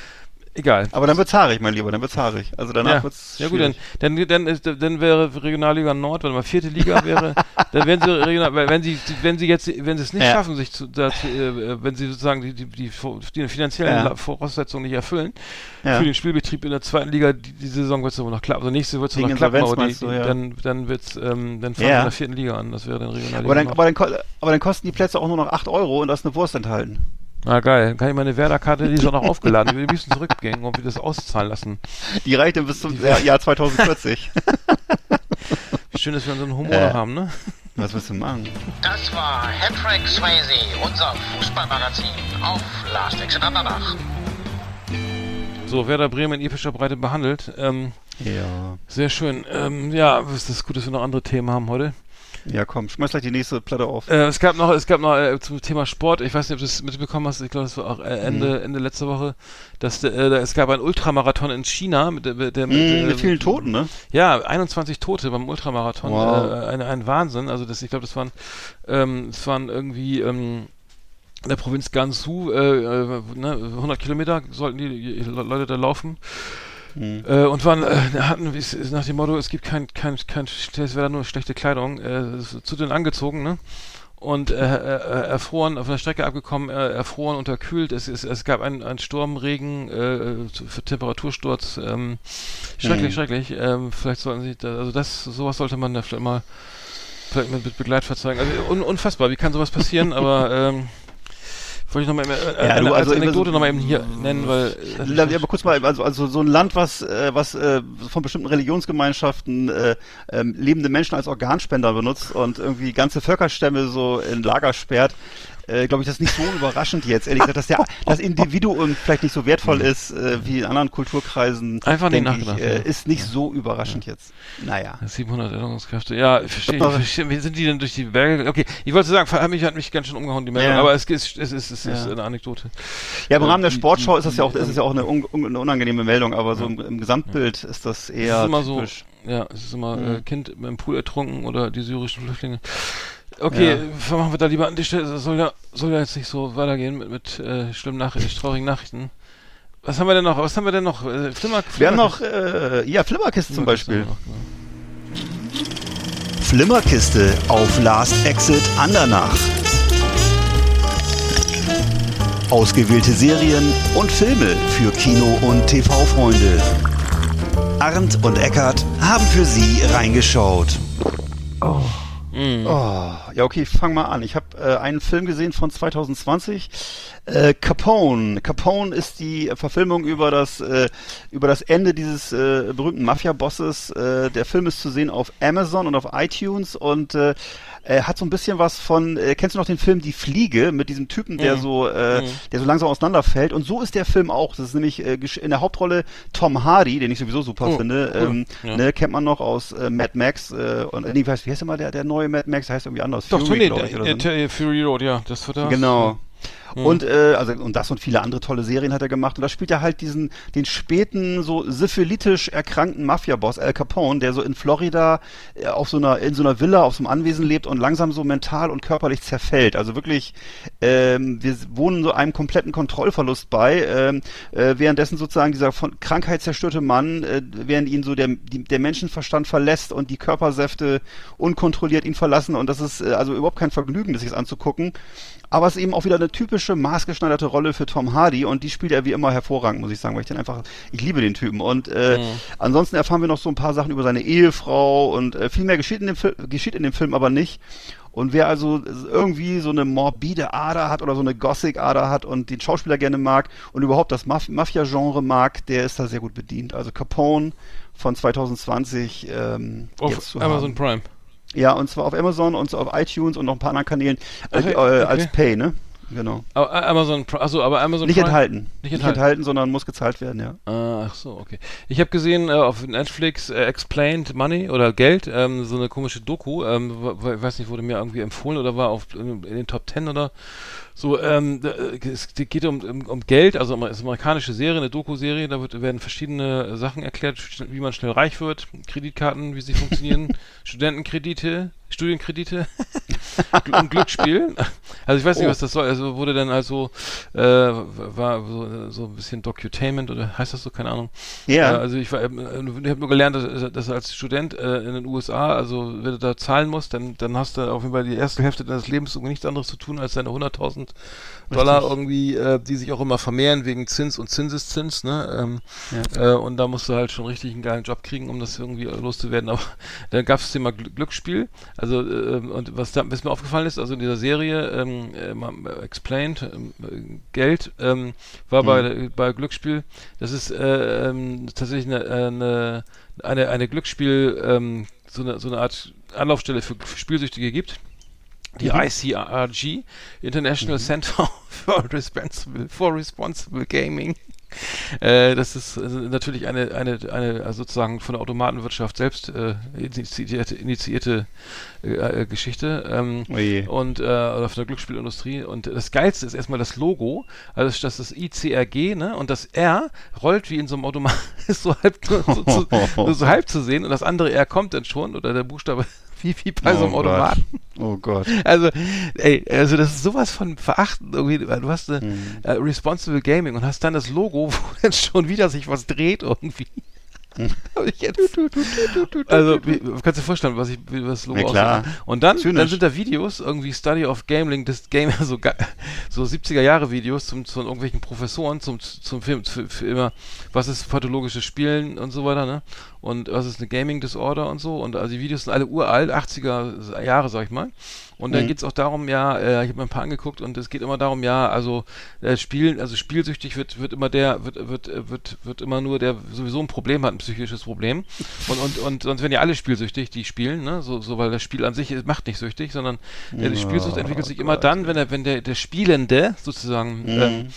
Egal. Aber dann wird's haarig, mein Lieber, dann wird's haarig. Also danach ja. wird's ja gut, dann, dann, dann, ist, dann wäre Regionalliga Nord, wenn mal vierte Liga wäre, <laughs> dann wären sie regional, weil wenn sie, wenn sie jetzt, wenn sie es nicht Ja. schaffen, sich zu, dazu, äh, wenn sie sozusagen die, die, die, die finanziellen Ja. Voraussetzungen nicht erfüllen, für den Spielbetrieb in der zweiten Liga, die, die Saison wird es aber noch klappen. Also nächste wird es Wegen noch klappen, aber die, du, dann, dann wird's, ähm, dann fahren Ja. wir in der vierten Liga an. Das wäre dann Regionalliga aber, dann, Nord. aber, dann, aber dann kosten die Plätze auch nur noch 8 Euro und da ist eine Wurst enthalten. Na geil, dann kann ich meine Werder-Karte, die ist auch noch aufgeladen, die will ein bisschen zurückgehen und wir das auszahlen lassen. Die reicht dann bis zum Jahr, Jahr 2040. <laughs> Wie schön, dass wir unseren Humor Äh. noch haben, ne? Was willst du machen? Das war Hattrick Swayze, unser Fußballmagazin auf Last Exit Andernach. So, Werder Bremen in epischer Breite behandelt. Ähm, Ja. sehr schön. Ähm, ja, es ist gut, dass wir noch andere Themen haben heute. Ja, komm, schmeiß gleich die nächste Platte auf. Äh, es gab noch, es gab noch äh, zum Thema Sport. Ich weiß nicht, ob du es mitbekommen hast. Ich glaube, das war auch äh, Ende, Ende letzter Woche. Dass äh, es gab einen Ultramarathon in China mit, der- mit, Mm, mit vielen Toten, ne? Ja, 21 Tote beim Ultramarathon. Wow. Äh, ein, ein Wahnsinn. Also das, ich glaube, das waren, ähm, das waren irgendwie ähm, in der Provinz Gansu, äh, äh, ne, 100 Kilometer sollten die Le- Leute da laufen. Mhm. Äh, und waren, äh, hatten, wie es- nach dem Motto, es gibt kein, kein, kein, es wäre nur schlechte Kleidung, äh, zu dünn angezogen, ne? Und äh, äh, erfroren, auf der Strecke abgekommen, äh, erfroren, unterkühlt. Es, es, es gab einen, einen Sturm, Regen, äh, Temperatursturz. Ähm, schrecklich, Mhm. schrecklich. Ähm, vielleicht sollten Sie, da, also das, sowas sollte man da vielleicht mal vielleicht mit, mit Begleitfahrzeugen. Also un, unfassbar, wie kann sowas passieren? <laughs> aber ähm, wollte ich nochmal äh, Ja, eine, also als Anekdote so- nochmal eben hier nennen, weil äh, aber kurz mal, also, also so ein Land, was, äh, was äh, von bestimmten Religionsgemeinschaften äh, ähm, lebende Menschen als Organspender benutzt und irgendwie ganze Völkerstämme so in Lager sperrt, äh, glaube ich, das ist nicht so überraschend jetzt. Ehrlich gesagt, dass der, das Individuum vielleicht nicht so wertvoll ist äh, wie in anderen Kulturkreisen. Einfach nicht denke ich, nachgedacht, äh, ja. ist nicht so überraschend jetzt. Naja. 700 Erinnerungskräfte. Ja, ich verstehe. Ich verstehe. Wie sind die denn durch die Berge? Okay, ich wollte sagen, hat mich, hat mich ganz schön umgehauen, die Meldung, Ja. aber es ist, es ist, es ist Ja. eine Anekdote. Ja, im Rahmen der Sportschau ist das ja auch, ist es ja auch eine, un, eine unangenehme Meldung, aber so im, im Gesamtbild ist das Es eher ist immer so, typisch. ja, es ist immer Mhm. äh, Kind im Pool ertrunken oder die syrischen Flüchtlinge. Okay, Ja. machen wir da lieber an die Stelle. Das soll ja, soll ja jetzt nicht so weitergehen mit, mit äh, schlimmen Nachrichten, traurigen Nachrichten. Was haben wir denn noch? Was haben wir denn noch? Äh, Flimmer, Wir haben noch, äh, ja, Flimmerkisten zum Beispiel. Flimmerkiste auf Last Exit Andernach. Ausgewählte Serien und Filme für Kino- und TV-Freunde. Arndt und Eckart haben für Sie reingeschaut. Mhm. Oh, ja, okay, fang mal an. Ich habe äh, einen Film gesehen von 2020. Äh, Capone. Capone ist die Verfilmung über das äh, über das Ende dieses äh, berühmten Mafia-Bosses. Äh, der Film ist zu sehen auf Amazon und auf iTunes und äh, er hat so ein bisschen was von. Äh, kennst du noch den Film Die Fliege mit diesem Typen, der Mhm. so äh, Mhm. der so langsam auseinanderfällt? Und so ist der Film auch. Das ist nämlich äh, in der Hauptrolle Tom Hardy, den ich sowieso super Oh, finde. Ähm, Ja. ne, kennt man noch aus äh, Mad Max äh, und äh, wie heißt, wie heißt immer der der neue Mad Max? Der heißt irgendwie anders. Doch, Fury, nee, der, der, so, ne? der Fury Road, ja, das wird das. Genau. Mhm. Und äh, also und das und viele andere tolle Serien hat er gemacht und da spielt er halt diesen den späten so syphilitisch erkrankten Mafia-Boss Al Capone, der so in Florida äh, auf so einer in so einer Villa auf so einem Anwesen lebt und langsam so mental und körperlich zerfällt. Also wirklich, ähm, wir wohnen so einem kompletten Kontrollverlust bei, ähm, äh, währenddessen sozusagen dieser von Krankheit zerstörte Mann, äh, während ihn so der die, der Menschenverstand verlässt und die Körpersäfte unkontrolliert ihn verlassen und das ist äh, also überhaupt kein Vergnügen, das sich anzugucken. Aber es ist eben auch wieder eine typische maßgeschneiderte Rolle für Tom Hardy und die spielt er wie immer hervorragend, muss ich sagen, weil ich den einfach, ich liebe den Typen. Und äh, Mhm. ansonsten erfahren wir noch so ein paar Sachen über seine Ehefrau und äh, viel mehr geschieht in, dem Fil geschieht in dem Film aber nicht. Und wer also irgendwie so eine morbide Ader hat oder so eine Gothic-Ader hat und den Schauspieler gerne mag und überhaupt das Maf Mafia-Genre mag, der ist da sehr gut bedient. Also Capone von 2020 ähm, jetzt Auf Amazon haben. Prime. Ja, und zwar auf Amazon und so auf iTunes und noch ein paar anderen Kanälen äh, Okay, äh, okay. als Pay, ne? Genau. Aber äh, Amazon, achso, aber Amazon Nicht Prime- enthalten. Nicht enthalten. enthalten, sondern muss gezahlt werden, ja. Ah, Ach so, okay. Ich habe gesehen äh, auf Netflix äh, Explained Money oder Geld, ähm, so eine komische Doku. Ähm, ich weiß nicht, wurde mir irgendwie empfohlen oder war auf in, in den Top Ten oder so. Ähm, äh, es geht um, um, um Geld, also es ist eine amerikanische Serie, eine Doku-Serie. Da wird, werden verschiedene Sachen erklärt, wie man schnell reich wird, Kreditkarten, wie sie funktionieren, <laughs> Studentenkredite, Studienkredite <laughs> und Glücksspiel. Also ich weiß nicht, Oh. was das soll. Also wurde dann also äh, war so, so ein bisschen Docutainment oder heißt das so, keine Ahnung. Ja. Äh, also ich, war, äh, ich habe nur gelernt, dass, dass als Student äh, in den USA, also wenn du da zahlen musst, dann, dann hast du auf jeden Fall die erste Hälfte deines Lebens irgendwie nichts anderes zu tun, als deine 100.000 Dollar irgendwie, äh, die sich auch immer vermehren wegen Zins und Zinseszins, ne? Ähm, äh, und da musst du halt schon richtig einen geilen Job kriegen, um das irgendwie loszuwerden. Aber <laughs> dann gab es das Thema Gl Glücksspiel. Also ähm, und was da was mir aufgefallen ist, also in dieser Serie ähm, äh, mal, äh, Explained ähm, äh, Geld ähm, war bei bei Glücksspiel. Das ist äh, ähm, tatsächlich eine, äh, eine eine eine Glücksspiel ähm, so eine so eine Art Anlaufstelle für, für Spielsüchtige gibt. Die ICRG, International Center <laughs> for Responsible, for Responsible Gaming. Äh, das ist äh, natürlich eine, eine, eine also sozusagen von der Automatenwirtschaft selbst äh, initiierte, initiierte äh, äh, Geschichte. Ähm, Oje. und äh, oder von der Glücksspielindustrie. Und das Geilste ist erstmal das Logo, also das ist das ICRG, ne? Und das R rollt wie in so einem Automat, ist <laughs> so halb so, so, <laughs> so halb zu sehen und das andere R kommt dann schon oder der Buchstabe wie, wie bei so einem Oh Gott. Automaten. Oh Gott. Also, ey, also das ist sowas von verachten irgendwie. weil Du hast eine Mhm. äh, Responsible Gaming und hast dann das Logo, <laughs> wo dann schon wieder sich was dreht irgendwie. Also, wie, kannst du dir vorstellen, was ich, wie das Logo Ja, klar. aussieht? Und dann, dann sind da Videos, irgendwie Study of Gambling, das Game, so, so 70er Jahre Videos zum, zu irgendwelchen Professoren zum, zum Film, für, für immer, was ist pathologisches Spielen und so weiter, ne? Und was ist eine Gaming Disorder und so. Und also die Videos sind alle uralt, 80er Jahre, sag ich mal. Und dann Mhm. geht's auch darum, ja, äh, ich habe mir ein paar angeguckt und es geht immer darum, ja, also äh, Spielen, also spielsüchtig wird, wird immer der, wird, wird, äh, wird, wird immer nur der sowieso ein Problem hat, ein psychisches Problem. Und, und, und sonst werden ja alle spielsüchtig, die spielen, ne? So, so weil das Spiel an sich ist- macht nicht süchtig, sondern äh, die Spielsucht entwickelt sich immer dann, wenn er, wenn der, der Spielende sozusagen ähm,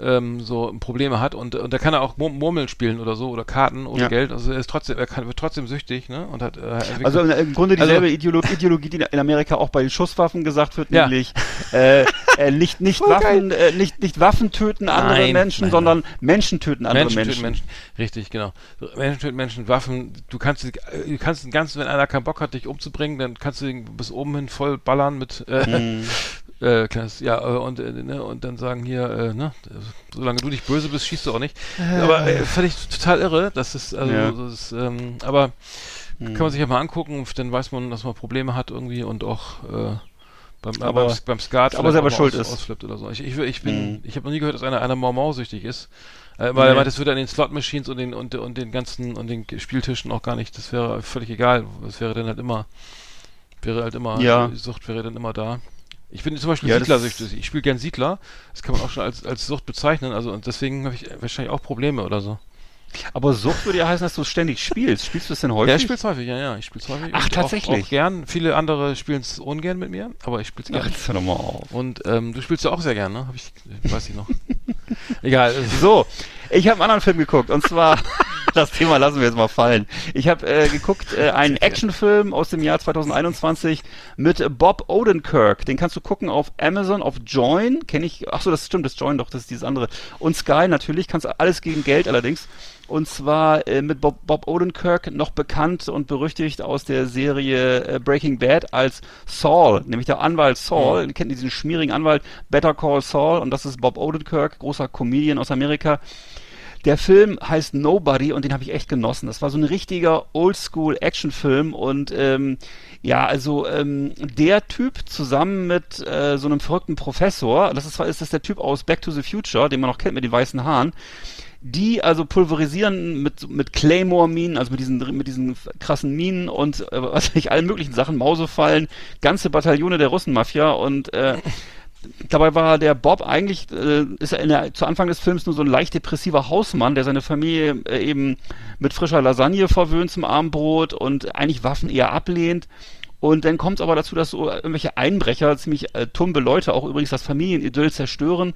ähm, so Probleme hat und, und da kann er auch Mur- Murmeln spielen oder so oder Karten ohne Ja. Geld. Also er ist trotzdem, er kann, wird trotzdem süchtig, ne? Und hat äh, Also im Grunde Also- dieselbe Ideolo Ideologie, die in Amerika auch bei den Schusswaffen gesagt wird, Ja. nämlich äh, äh, nicht nicht Voll <laughs> Waffen, äh, nicht nicht Waffen töten andere Nein, Menschen, nein, sondern Menschen töten andere Menschen, Menschen. töten Menschen. Richtig, genau. Menschen töten Menschen, Waffen. Du kannst, du kannst den ganzen, wenn einer keinen Bock hat, dich umzubringen, dann kannst du ihn bis oben hin voll ballern mit, äh, Mhm. <laughs> äh, kleines, ja, äh, und, äh, ne, und dann sagen hier, äh, ne, solange du nicht böse bist, schießt du auch nicht. Aber äh, fand ich total irre, das ist, also, Ja. das ist, ähm, aber kann man sich ja mal angucken, dann weiß man, dass man Probleme hat irgendwie und auch, äh, beim, Aber- beim, beim Skat aber selber schuld aus, ist. ausflippt oder so. Ich, ich, ich bin, Mhm. ich habe noch nie gehört, dass einer einer Mau-Mau-süchtig ist. Äh, weil er Nee. meint, das würde an den Slot-Machines und den, und, und den ganzen, und den Spieltischen auch gar nicht, das wäre völlig egal. Das wäre dann halt immer, wäre halt immer, Ja. die Sucht wäre dann immer da. Ich bin zum Beispiel Ja, Siedlersüchtig. Ich spiele gern Siedler. Das kann man auch schon als, als Sucht bezeichnen. Also, und deswegen habe ich wahrscheinlich auch Probleme oder so. Aber Sucht würde ja heißen, dass du ständig spielst. Spielst du es denn häufig? Ja, ich spiele es häufig, ja, ja. Ich spiele es häufig. Ach, tatsächlich? Auch, auch gern. Viele andere spielen es ungern mit mir, aber ich spiele es Ach, gern. jetzt hör mal auf. Und ähm, du spielst ja auch sehr gern, ne? Hab ich, weiß ich noch. <laughs> Egal. So, ich habe einen anderen Film geguckt und zwar <laughs> das Thema lassen wir jetzt mal fallen. Ich habe äh, geguckt äh, einen Actionfilm aus dem Jahr 2021 mit Bob Odenkirk. Den kannst du gucken auf Amazon, auf Join. Kenne ich. Ach so, das stimmt, das Join doch, das ist dieses andere. Und Sky natürlich. Kannst alles gegen Geld allerdings. Und zwar äh, mit Bob, Bob Odenkirk, noch bekannt und berüchtigt aus der Serie äh, Breaking Bad als Saul, nämlich der Anwalt Saul. Ihr kennt diesen schmierigen Anwalt Better Call Saul und das ist Bob Odenkirk, großer Comedian aus Amerika. Der Film heißt Nobody und den habe ich echt genossen. Das war so ein richtiger Oldschool-Actionfilm und ähm, ja, also ähm, der Typ zusammen mit äh, so einem verrückten Professor, das ist, ist das der Typ aus Back to the Future, den man noch kennt mit den weißen Haaren, die also pulverisieren mit, mit Claymore-Minen, also mit diesen, mit diesen krassen Minen und äh, <laughs> was weiß ich, allen möglichen Sachen, Mausefallen, ganze Bataillone der Russenmafia und äh, Dabei war der Bob eigentlich, äh, ist er der, zu Anfang des Films nur so ein leicht depressiver Hausmann, der seine Familie äh, eben mit frischer Lasagne verwöhnt zum Abendbrot und eigentlich Waffen eher ablehnt. Und dann kommt es aber dazu, dass so irgendwelche Einbrecher, ziemlich äh, tumbe Leute, auch übrigens das Familienidyll zerstören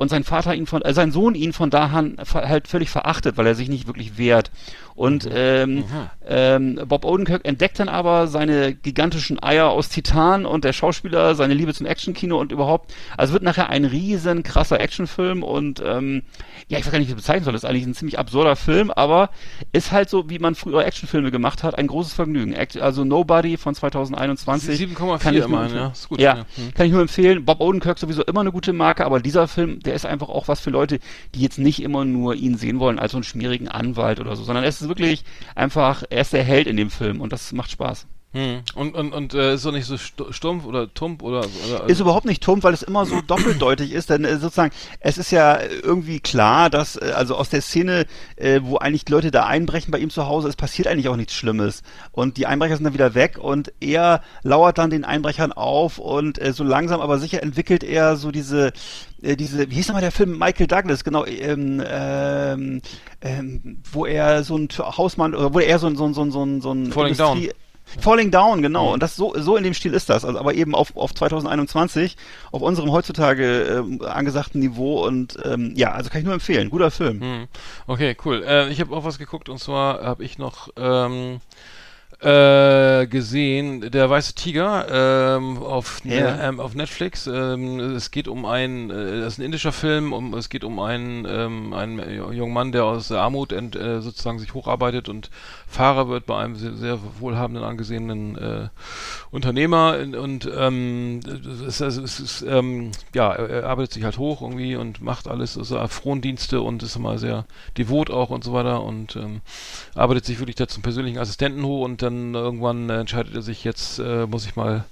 und sein Vater ihn von, äh, sein Sohn ihn von da an ver- halt völlig verachtet, weil er sich nicht wirklich wehrt. Und ähm, ähm, Bob Odenkirk entdeckt dann aber seine gigantischen Eier aus Titan und der Schauspieler seine Liebe zum Actionkino und überhaupt. Also wird nachher ein riesen krasser Actionfilm und ähm, ja, ich weiß gar nicht, wie ich das bezeichnen soll. Das ist eigentlich ein ziemlich absurder Film, aber ist halt so, wie man früher Actionfilme gemacht hat, ein großes Vergnügen. Also Nobody von 2021. 7,4 kann ich nur immerhin, empfehlen. ja. Ist gut. Ja, Hm. kann ich nur empfehlen. Bob Odenkirk sowieso immer eine gute Marke, aber dieser Film, der ist einfach auch was für Leute, die jetzt nicht immer nur ihn sehen wollen als so einen schmierigen Anwalt oder so, sondern es ist wirklich einfach, er ist der Held in dem Film und das macht Spaß. Hm. Und, und, und äh, ist doch nicht so stu- stumpf oder tump oder. oder Ist überhaupt nicht tumpf, weil es immer so <clears throat> doppeldeutig ist, denn äh, sozusagen, es ist ja irgendwie klar, dass, äh, also aus der Szene, äh, wo eigentlich die Leute da einbrechen bei ihm zu Hause, es passiert eigentlich auch nichts Schlimmes. Und die Einbrecher sind dann wieder weg und er lauert dann den Einbrechern auf und äh, so langsam aber sicher entwickelt er so diese, äh, diese, wie hieß nochmal der Film Michael Douglas, genau, ähm, ähm, ähm, wo er so ein Hausmann, oder wo er so ein, so ein, so ein, so ein, so ein Falling Down. Falling Down, genau. Mhm. Und das so, so in dem Stil ist das. Also, aber eben auf, auf 2021, auf unserem heutzutage ähm, angesagten Niveau. Und ähm, ja, also kann ich nur empfehlen. Guter Film. Hm. Okay, cool. Äh, ich habe auch was geguckt und zwar habe ich noch ähm, äh, gesehen, der weiße Tiger ähm, auf, Ja. ähm, auf Netflix. Ähm, es geht um einen, äh, das ist ein indischer Film, um, es geht um einen, ähm, einen jungen Mann, der aus der Armut ent, äh, sozusagen sich hocharbeitet und Fahrer wird bei einem sehr, sehr wohlhabenden, angesehenen äh, Unternehmer und ähm, es, es, es ist, ähm, ja, er arbeitet sich halt hoch irgendwie und macht alles, also Frondienste und ist immer sehr devot auch und so weiter und ähm, arbeitet sich wirklich da zum persönlichen Assistenten hoch und dann irgendwann entscheidet er sich, jetzt äh, muss ich mal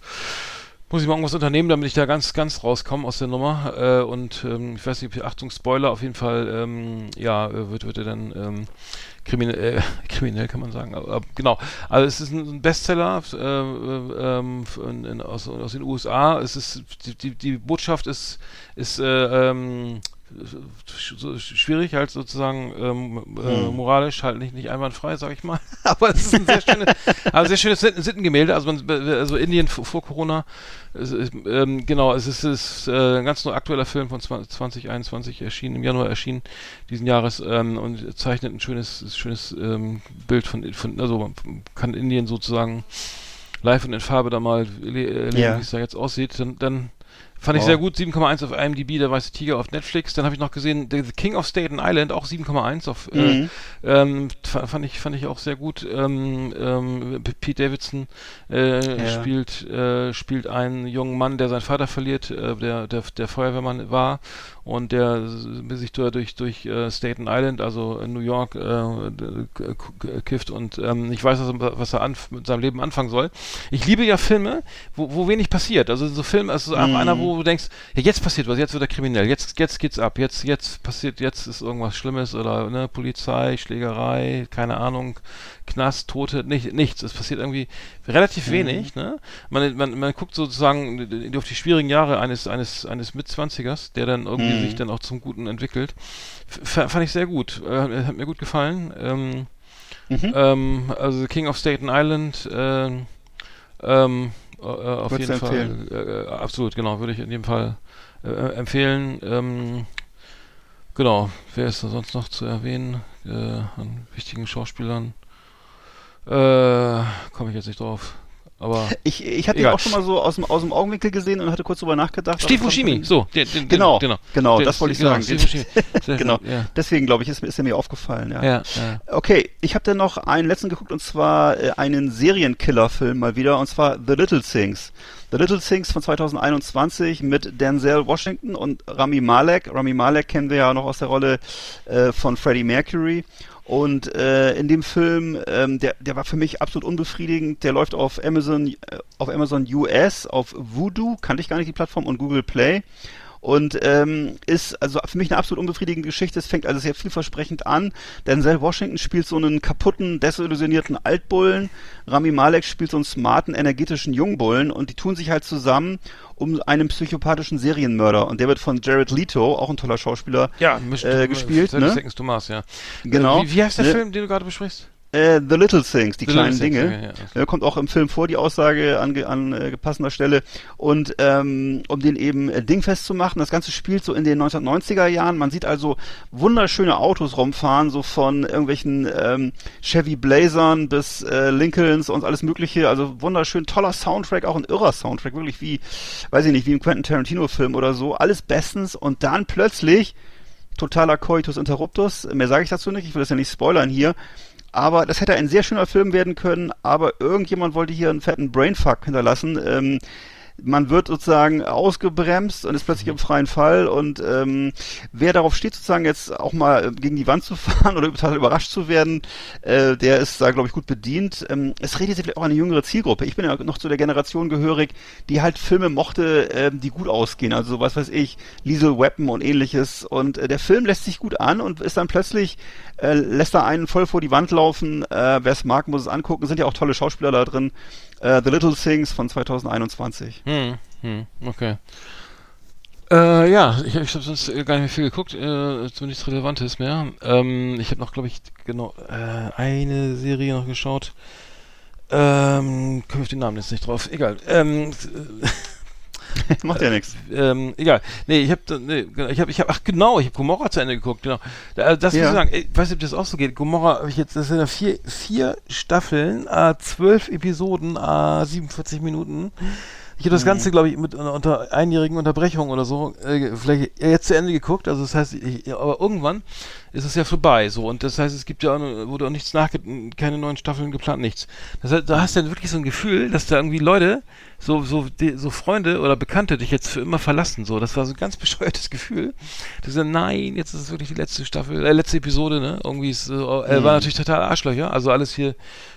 muss ich mal irgendwas unternehmen, damit ich da ganz, ganz rauskomme aus der Nummer. Äh, und ähm, ich weiß nicht, Achtung, Spoiler, auf jeden Fall, ähm, ja, äh, wird, wird er dann ähm, kriminell, äh, <laughs> kriminell kann man sagen. Aber, genau. Also es ist ein Bestseller äh, äh, ähm, in, in, aus, aus den USA. Es ist die, die, die Botschaft ist, ist äh, ähm, schwierig halt sozusagen ähm, äh, moralisch halt nicht nicht einwandfrei sag ich mal. <laughs> Aber es ist ein sehr schönes aber sehr schönes Sitten- Sittengemälde. Also man, also Indien vor, vor Corona es ähm, genau es ist, ist äh, ein ganz nur aktueller Film von 20, 2021 erschienen im Januar erschienen diesen Jahres ähm, und zeichnet ein schönes schönes ähm, Bild von von also man kann Indien sozusagen live und in Farbe da mal le- erleben Ja. wie es da jetzt aussieht. Dann, dann Fand ich Wow. sehr gut, 7,1 auf IMDb, der weiße Tiger auf Netflix. Dann habe ich noch gesehen, The King of Staten Island, auch 7,1 auf, äh, Mhm. ähm, fa- fand ich, fand ich auch sehr gut. Ähm, ähm, Pete Davidson äh, Ja. spielt, äh, spielt einen jungen Mann, der seinen Vater verliert, äh, der, der, der Feuerwehrmann war und der sich durch, durch äh, Staten Island, also in New York, äh, kifft und ähm, ich weiß, was er, er mit seinem Leben anfangen soll. Ich liebe ja Filme, wo, wo wenig passiert. Also so Filme, also Mhm. einer, wo du denkst, ja, jetzt passiert was, jetzt wird er kriminell, jetzt, jetzt geht's ab, jetzt, jetzt passiert, jetzt ist irgendwas Schlimmes oder ne, Polizei, Schlägerei, keine Ahnung, Knast, Tote, nicht, nichts. Es passiert irgendwie relativ wenig, ne? Man, man, man guckt sozusagen auf die schwierigen Jahre eines, eines, eines Mitzwanzigers, der dann irgendwie Mhm. sich dann auch zum Guten entwickelt. F fand ich sehr gut. Äh, hat mir gut gefallen. Ähm, Mhm. ähm, also King of Staten Island, ähm, ähm, äh, auf Würdest jeden Fall, äh, äh, absolut, genau, würde ich in dem Fall äh, empfehlen. Ähm, genau, wer ist da sonst noch zu erwähnen äh, an wichtigen Schauspielern? Äh, komme ich jetzt nicht drauf. Aber Ich, ich hatte ihn auch schon mal so aus dem, aus dem Augenwinkel gesehen und hatte kurz drüber nachgedacht. Steve Buscemi, fand- so, den, den, Genau, den, genau, genau, Den- das wollte ich genau, sagen. <laughs> <laughs> Genau. Ja, Deswegen, glaube ich, ist, ist er mir aufgefallen, ja. ja, ja. Okay, ich habe dann noch einen letzten geguckt und zwar äh, einen Serienkiller-Film mal wieder und zwar The Little Things. The Little Things von 2021 mit Denzel Washington und Rami Malek. Rami Malek kennen wir ja noch aus der Rolle äh, von Freddie Mercury. Und äh, in dem Film, ähm, der, der war für mich absolut unbefriedigend. Der läuft auf Amazon, äh, auf Amazon US, auf Voodoo, kannte ich gar nicht die Plattform, und Google Play. Und ähm, ist also für mich eine absolut unbefriedigende Geschichte. Es fängt also sehr vielversprechend an. Denzel Washington spielt so einen kaputten, desillusionierten Altbullen. Rami Malek spielt so einen smarten, energetischen Jungbullen. Und die tun sich halt zusammen um einen psychopathischen Serienmörder. Und der wird von Jared Leto, auch ein toller Schauspieler, Ja, äh, gespielt, ne? Seconds to Mars, ja. Genau. Wie, wie heißt der Ne? Film, den du gerade besprichst? Äh, The Little Things, die The kleinen Things, Dinge. okay, ja, okay. Äh, kommt auch im Film vor, die Aussage an, an äh, passender Stelle. Und ähm, um den eben äh, dingfest zu machen, das Ganze spielt so in den 1990er Jahren. Man sieht also wunderschöne Autos rumfahren, so von irgendwelchen ähm, Chevy Blazern bis äh, Lincolns und alles mögliche. Also wunderschön, toller Soundtrack, auch ein irrer Soundtrack, wirklich wie, weiß ich nicht, wie im Quentin Tarantino-Film oder so. Alles bestens. Und dann plötzlich totaler Coitus Interruptus. Mehr sage ich dazu nicht, ich will das ja nicht spoilern hier. Aber das hätte ein sehr schöner Film werden können, aber irgendjemand wollte hier einen fetten Brainfuck hinterlassen. Ähm, man wird sozusagen ausgebremst und ist plötzlich im freien Fall und ähm, wer darauf steht, sozusagen jetzt auch mal äh, gegen die Wand zu <laughs> fahren oder total überrascht zu werden, äh, der ist da, glaube ich, gut bedient. Ähm, es redet sich vielleicht auch eine jüngere Zielgruppe. Ich bin ja noch zu der Generation gehörig, die halt Filme mochte, ähm, die gut ausgehen. Also so was weiß ich, Liesel Weapon und ähnliches. Und äh, der Film lässt sich gut an und ist dann plötzlich, äh, lässt er einen voll vor die Wand laufen. Äh, Wer es mag, muss es angucken. Sind ja auch tolle Schauspieler da drin. Äh, The Little Things von 2021. Hm, hm, okay. Äh, ja, ich, ich habe sonst gar nicht mehr viel geguckt, äh, zumindest nichts Relevantes mehr. Ähm, ich habe noch, glaube ich, genau äh, eine Serie noch geschaut. Ähm, komme ich den Namen jetzt nicht drauf. Egal. Ähm, <laughs> <laughs> Macht ja nichts. ähm, egal. Nee, ich habe nee, ich habe ich habe ach genau, ich habe Gomorra zu Ende geguckt, genau. Da, das muss Ja. ich sagen, ich weiß nicht, ob das auch so geht. Gomorra habe ich jetzt das sind ja vier vier Staffeln, äh, zwölf Episoden, äh, 47 Minuten. Ich habe das Ganze, glaube ich, mit einer unter einjährigen Unterbrechung oder so äh, vielleicht jetzt zu Ende geguckt. Also das heißt, ich, aber irgendwann ist es ja vorbei so und das heißt, es gibt ja auch, wurde auch nichts nachge keine neuen Staffeln geplant, nichts. Das heißt, da hast du dann wirklich so ein Gefühl, dass da irgendwie Leute, so so so Freunde oder Bekannte dich jetzt für immer verlassen. So, das war so ein ganz <laughs> bescheuertes Gefühl. Du sagst, nein, jetzt ist es wirklich die letzte Staffel, äh, letzte Episode, ne? Irgendwie ist, äh, äh, war natürlich total Arschlöcher. Also alles hier,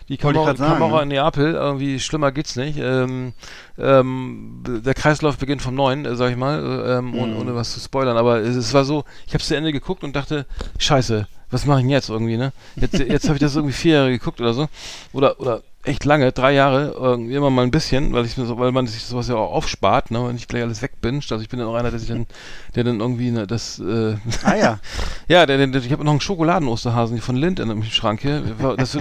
die Kamera, sagen, Kamera ne? in Neapel, irgendwie schlimmer geht's nicht. Ähm, ähm, der Kreislauf beginnt vom Neuen, äh, sag ich mal, äh, ähm, ohne, ohne was zu spoilern. Aber es, es war so, ich habe zu Ende geguckt und dachte, scheiße, was mache ich denn jetzt irgendwie, ne? Jetzt, jetzt habe ich das irgendwie vier Jahre geguckt oder so. Oder, oder echt lange, drei Jahre, irgendwie immer mal ein bisschen, weil ich mir so, weil man sich sowas ja auch aufspart, ne, wenn ich gleich alles wegbinscht. Also ich bin dann auch einer, der sich dann, der dann irgendwie ne, das, äh, Ah ja. <laughs> ja, der, der, ich habe noch einen Schokoladen-Osterhasen von Lind in dem Schrank hier. Das,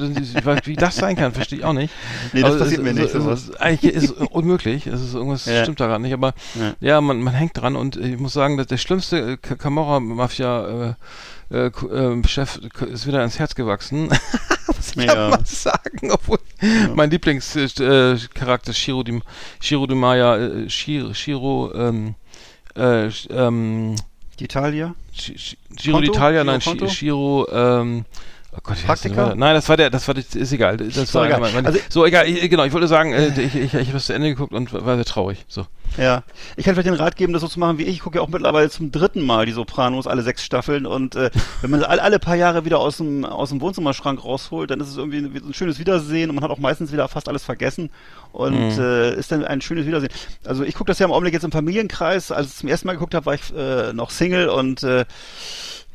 wie das sein kann, verstehe ich auch nicht. Nee, das Aber passiert es- mir nicht, sowas. es- Eigentlich ist es unmöglich. Es ist irgendwas Ja. stimmt da gerade nicht. Aber Ja. ja, man, man hängt dran und ich muss sagen, dass der schlimmste Camorra-Mafia äh, äh, äh, Chef ist wieder ins Herz gewachsen. <laughs> Was ich Ja. man sagen, obwohl mein Lieblingscharakter äh, Shiro Di, Shiro Di Maya, äh, Shiro, Shiro ähm, äh, ähm, Die Italia. Gi- Gi- Giro Konto? d'Italia, nein, Giro, ähm, oh Gott, Praktika? Nein, das war der, das war, das ist egal. Das war egal. mein- Also- so, egal, ich, genau, ich wollte sagen, äh, ich, ich, ich habe das zu Ende geguckt und war sehr traurig, so. Ja, ich kann vielleicht den Rat geben, das so zu machen wie ich. Ich gucke ja auch mittlerweile zum dritten Mal die Sopranos, alle sechs Staffeln. Und äh, <laughs> wenn man alle, alle paar Jahre wieder aus dem, aus dem Wohnzimmerschrank rausholt, dann ist es irgendwie ein, ein schönes Wiedersehen und man hat auch meistens wieder fast alles vergessen und äh, ist dann ein schönes Wiedersehen. Also ich gucke das ja im Augenblick jetzt im Familienkreis. Als ich zum ersten Mal geguckt habe, war ich äh, noch Single und äh,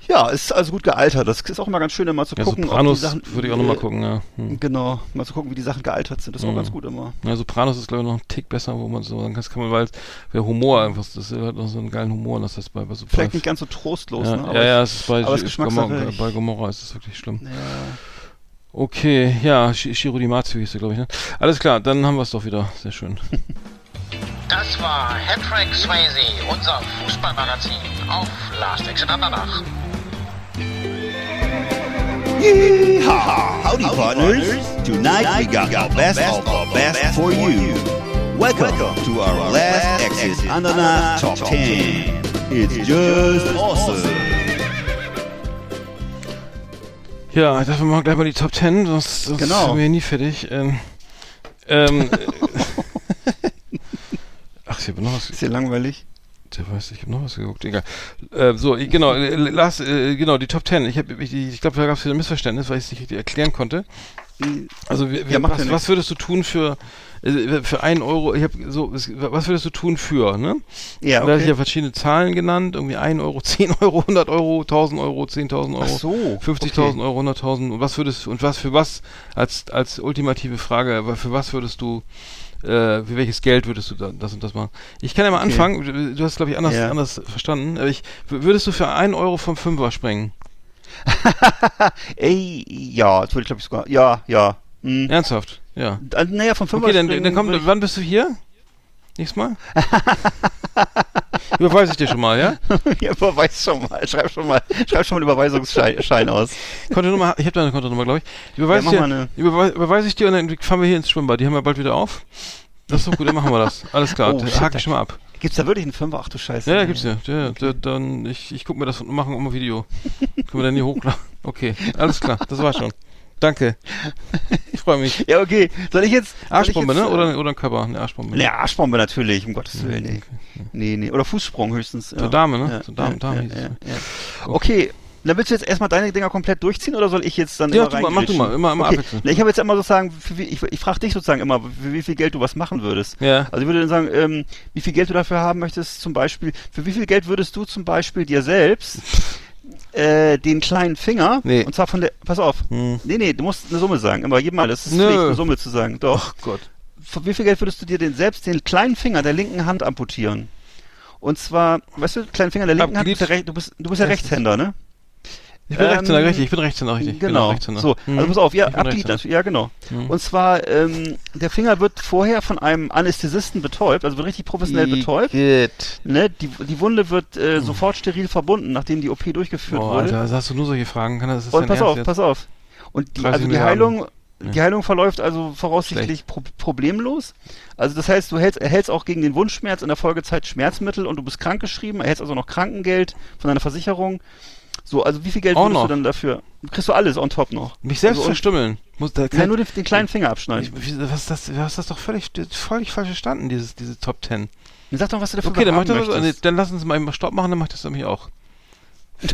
ja, ist also gut gealtert. Das ist auch immer ganz schön, immer zu Ja, gucken. ob Sopranos die Sachen, würde ich auch nochmal gucken, ja. Hm. Genau, mal zu gucken, wie die Sachen gealtert sind. Das ist auch Mhm. ganz gut immer. Ja, Sopranos ist, glaube ich, noch ein Tick besser, wo man so sagen kann, das kann man, weil der Humor einfach, das hat noch so einen geilen Humor, dass das bei, bei Sopranos. Vielleicht nicht ganz so trostlos, ja, ne? ja, ja, es ist bei, aber es Gomorra, bei Gomorra ist es wirklich schlimm. Ja. Okay, ja, Shi- Shiro Di Matsu hieß der, glaube ich, ne? Alles klar, dann haben wir es doch wieder. Sehr schön. <laughs> Das war Hattrick Swayze, unser Fußballmagazin auf Last Exit Andernach. Yeehaw! Howdy, partners. Tonight we got the best of the best for you. Welcome to our last exit Andana Top 10. It's just awesome. Ja, dafür machen wir gleich mal die Top 10, sonst, sonst Genau. sind wir nie fertig. Ähm, ähm, <laughs> ach, ich habe noch was. Ist ja langweilig. Der weiß, ich habe noch was geguckt. Egal. Äh, so, genau, äh, Lars, äh, genau, die Top 10. Ich, hab- ich, ich glaube, da gab es wieder ein Missverständnis, weil ich es nicht richtig erklären konnte. Also, wir, wir, Ja, was, was würdest du tun für, äh, für einen Euro? Ich habe so, was würdest du tun für, ne? Ja, Da hatte ich okay. ja verschiedene Zahlen genannt, irgendwie 1 Euro, <laughs> 10 Euro, 100 Euro, 1000 Euro, 10.000 Euro, so, 50.000 okay. Euro, 100.000 und was würdest und was für was als als ultimative Frage, für was würdest du äh, für welches Geld würdest du da, das und das machen? Ich kann ja mal Okay. anfangen, du, hast glaube ich anders Ja. anders verstanden, ich würdest du für 1 Euro vom Fünfer springen? <laughs> Ey, ja, das würde ich glaube ich sogar. Ja, ja. Hm. Ernsthaft? Ja. Naja, vom Fünfer Okay, dann, dann komm, wann bist du hier? Nächstes Mal? <laughs> Überweise ich dir schon mal, ja? <laughs> ja, überweis schon mal. Schreib schon mal, schreib schon mal einen Überweisungsschein Schein aus. Kontonummer, ich habe deine Kontonummer, glaube ich. Überweise, Ja, dir, überweise, überweise ich dir und dann fahren wir hier ins Schwimmbad. Die haben wir bald wieder auf. Das ist doch gut, dann machen wir das. Alles klar, Oh, shit, hake ich schon mal ab. Gibt's da wirklich einen Fünfer? Ach du Scheiße. Ja, ja, gibt's ja. ja, ja dann, ich, ich guck mir das und machen auch mal Video. <laughs> Können wir dann hier hochladen. Okay, alles klar, das war's schon. Danke. Ich freue mich. Ja, okay. Soll ich jetzt. soll ich Arschbombe, jetzt, ne? äh, Oder, oder ein Körper? Eine Arschbombe. Ne, Arschbombe natürlich, um Gottes Willen, nee. Nee, nee. Oder Fußsprung höchstens. Ja. Zur Dame, ne? Ja, Zur Dame, ja, Dame ja, ne? ja. Okay, dann willst du jetzt erstmal deine Dinger komplett durchziehen oder soll ich jetzt dann Ja, immer du mal, mach du mal, immer- immer okay. abwechselnd. Na, Ich habe jetzt immer sozusagen, ich, ich frage dich sozusagen immer, für wie viel Geld du was machen würdest. Ja. Also ich würde dann sagen, ähm, wie viel Geld du dafür haben möchtest, zum Beispiel, für wie viel Geld würdest du zum Beispiel dir selbst <laughs> äh, den kleinen Finger, Nee. und zwar von der, pass auf, Hm. nee, nee, du musst eine Summe sagen, immer jedem Mal, das ist Nö. Pflicht, eine Summe zu sagen, doch. Gott. Für wie viel Geld würdest du dir den selbst den kleinen Finger der linken Hand amputieren? Und zwar, weißt du, kleinen Finger der linken Hand, du bist ja, du bist, du bist ja Rechts. Rechtshänder, ne? Ich bin Ähm, Rechtshänder, richtig. Ich bin Rechtshänder, richtig. Genau. Rechtshänder. So, Hm. also pass auf, ja, Ich bin Abglied Rechtshänder. natürlich, ja genau. Hm. Und zwar, ähm, der Finger wird vorher von einem Anästhesisten betäubt, also wird richtig professionell betäubt. Geht. Ne, die, die Wunde wird äh, sofort steril verbunden, nachdem die OP durchgeführt Boah, wurde. Alter, also hast du nur solche Fragen? Kann das, ist Und pass Ernst auf, jetzt? pass auf. Und die, 30 also die. Heilung, die Ja. Heilung verläuft also voraussichtlich pro problemlos. Also das heißt, du hältst, erhältst auch gegen den Wundschmerz in der Folgezeit Schmerzmittel und du bist krankgeschrieben, erhältst also noch Krankengeld von deiner Versicherung. So, also wie viel Geld Auch würdest noch? du dann dafür? Kriegst du alles on top noch. Mich selbst Also, verstümmeln. Muss, da Ja, kann, nur den, den kleinen Finger ich, abschneiden. wie- was ist das, du hast das doch völlig, völlig falsch verstanden, dieses, diese Top Ten. Dann sag doch, was du dafür Okay, dann mach ich das, nee, dann lass uns mal eben Stopp machen, dann mach ich das nämlich auch. <laughs>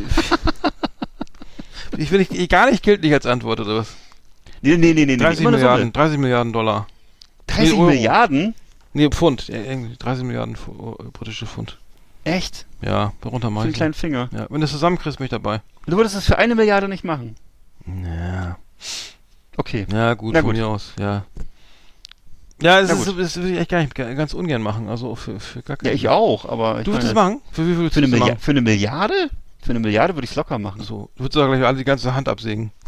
ich will nicht, gar nicht gilt nicht als Antwort, oder was? Nee, nee, nee, nee, nee. 30 immer eine Milliarden, Summe. 30 Milliarden Dollar. 30 Nee. Milliarden? Nee, Pfund. Ja, irgendwie 30 Milliarden britische Pfund. Echt? Ja, runter Für den kleinen Finger. Ja, wenn du es zusammenkriegst, bin ich dabei. Du würdest das für eine Milliarde nicht machen. Ja, Okay. ja gut, Na von gut. mir aus, ja. Ja, das, Na ist, das würde ich echt gar nicht, ga- ganz ungern machen. Also für, für gar Ja, ich auch, aber ich Du würdest es machen? Für wie viel würdest für eine, es machen? für eine Milliarde? Für eine Milliarde würde ich es locker machen. So, du würdest doch gleich alle die ganze Hand absägen. <laughs>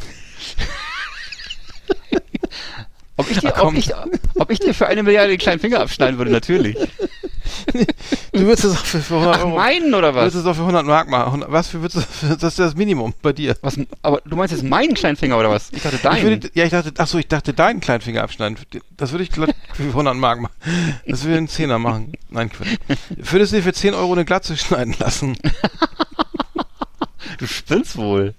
Ob ich, dir, ob, ich, ob ich dir für eine Milliarde den kleinen Finger abschneiden würde, natürlich. <laughs> Du würdest es auch für, für 100 Ach, Euro. meinen oder Du würdest was? es auch für 100 Mark machen. 100 Was für würdest du, das ist das Minimum bei dir. was? Aber du meinst jetzt meinen kleinen Finger oder was? Ich dachte Ich deinen. würde, ja, ich dachte, ach so, ich dachte deinen kleinen Finger abschneiden. Das würde ich glatt für 100 Mark machen. Das würde ich einen Zehner machen. Nein, Quatsch. Würdest du dir für 10 Euro eine Glatze schneiden lassen? du spinnst wohl.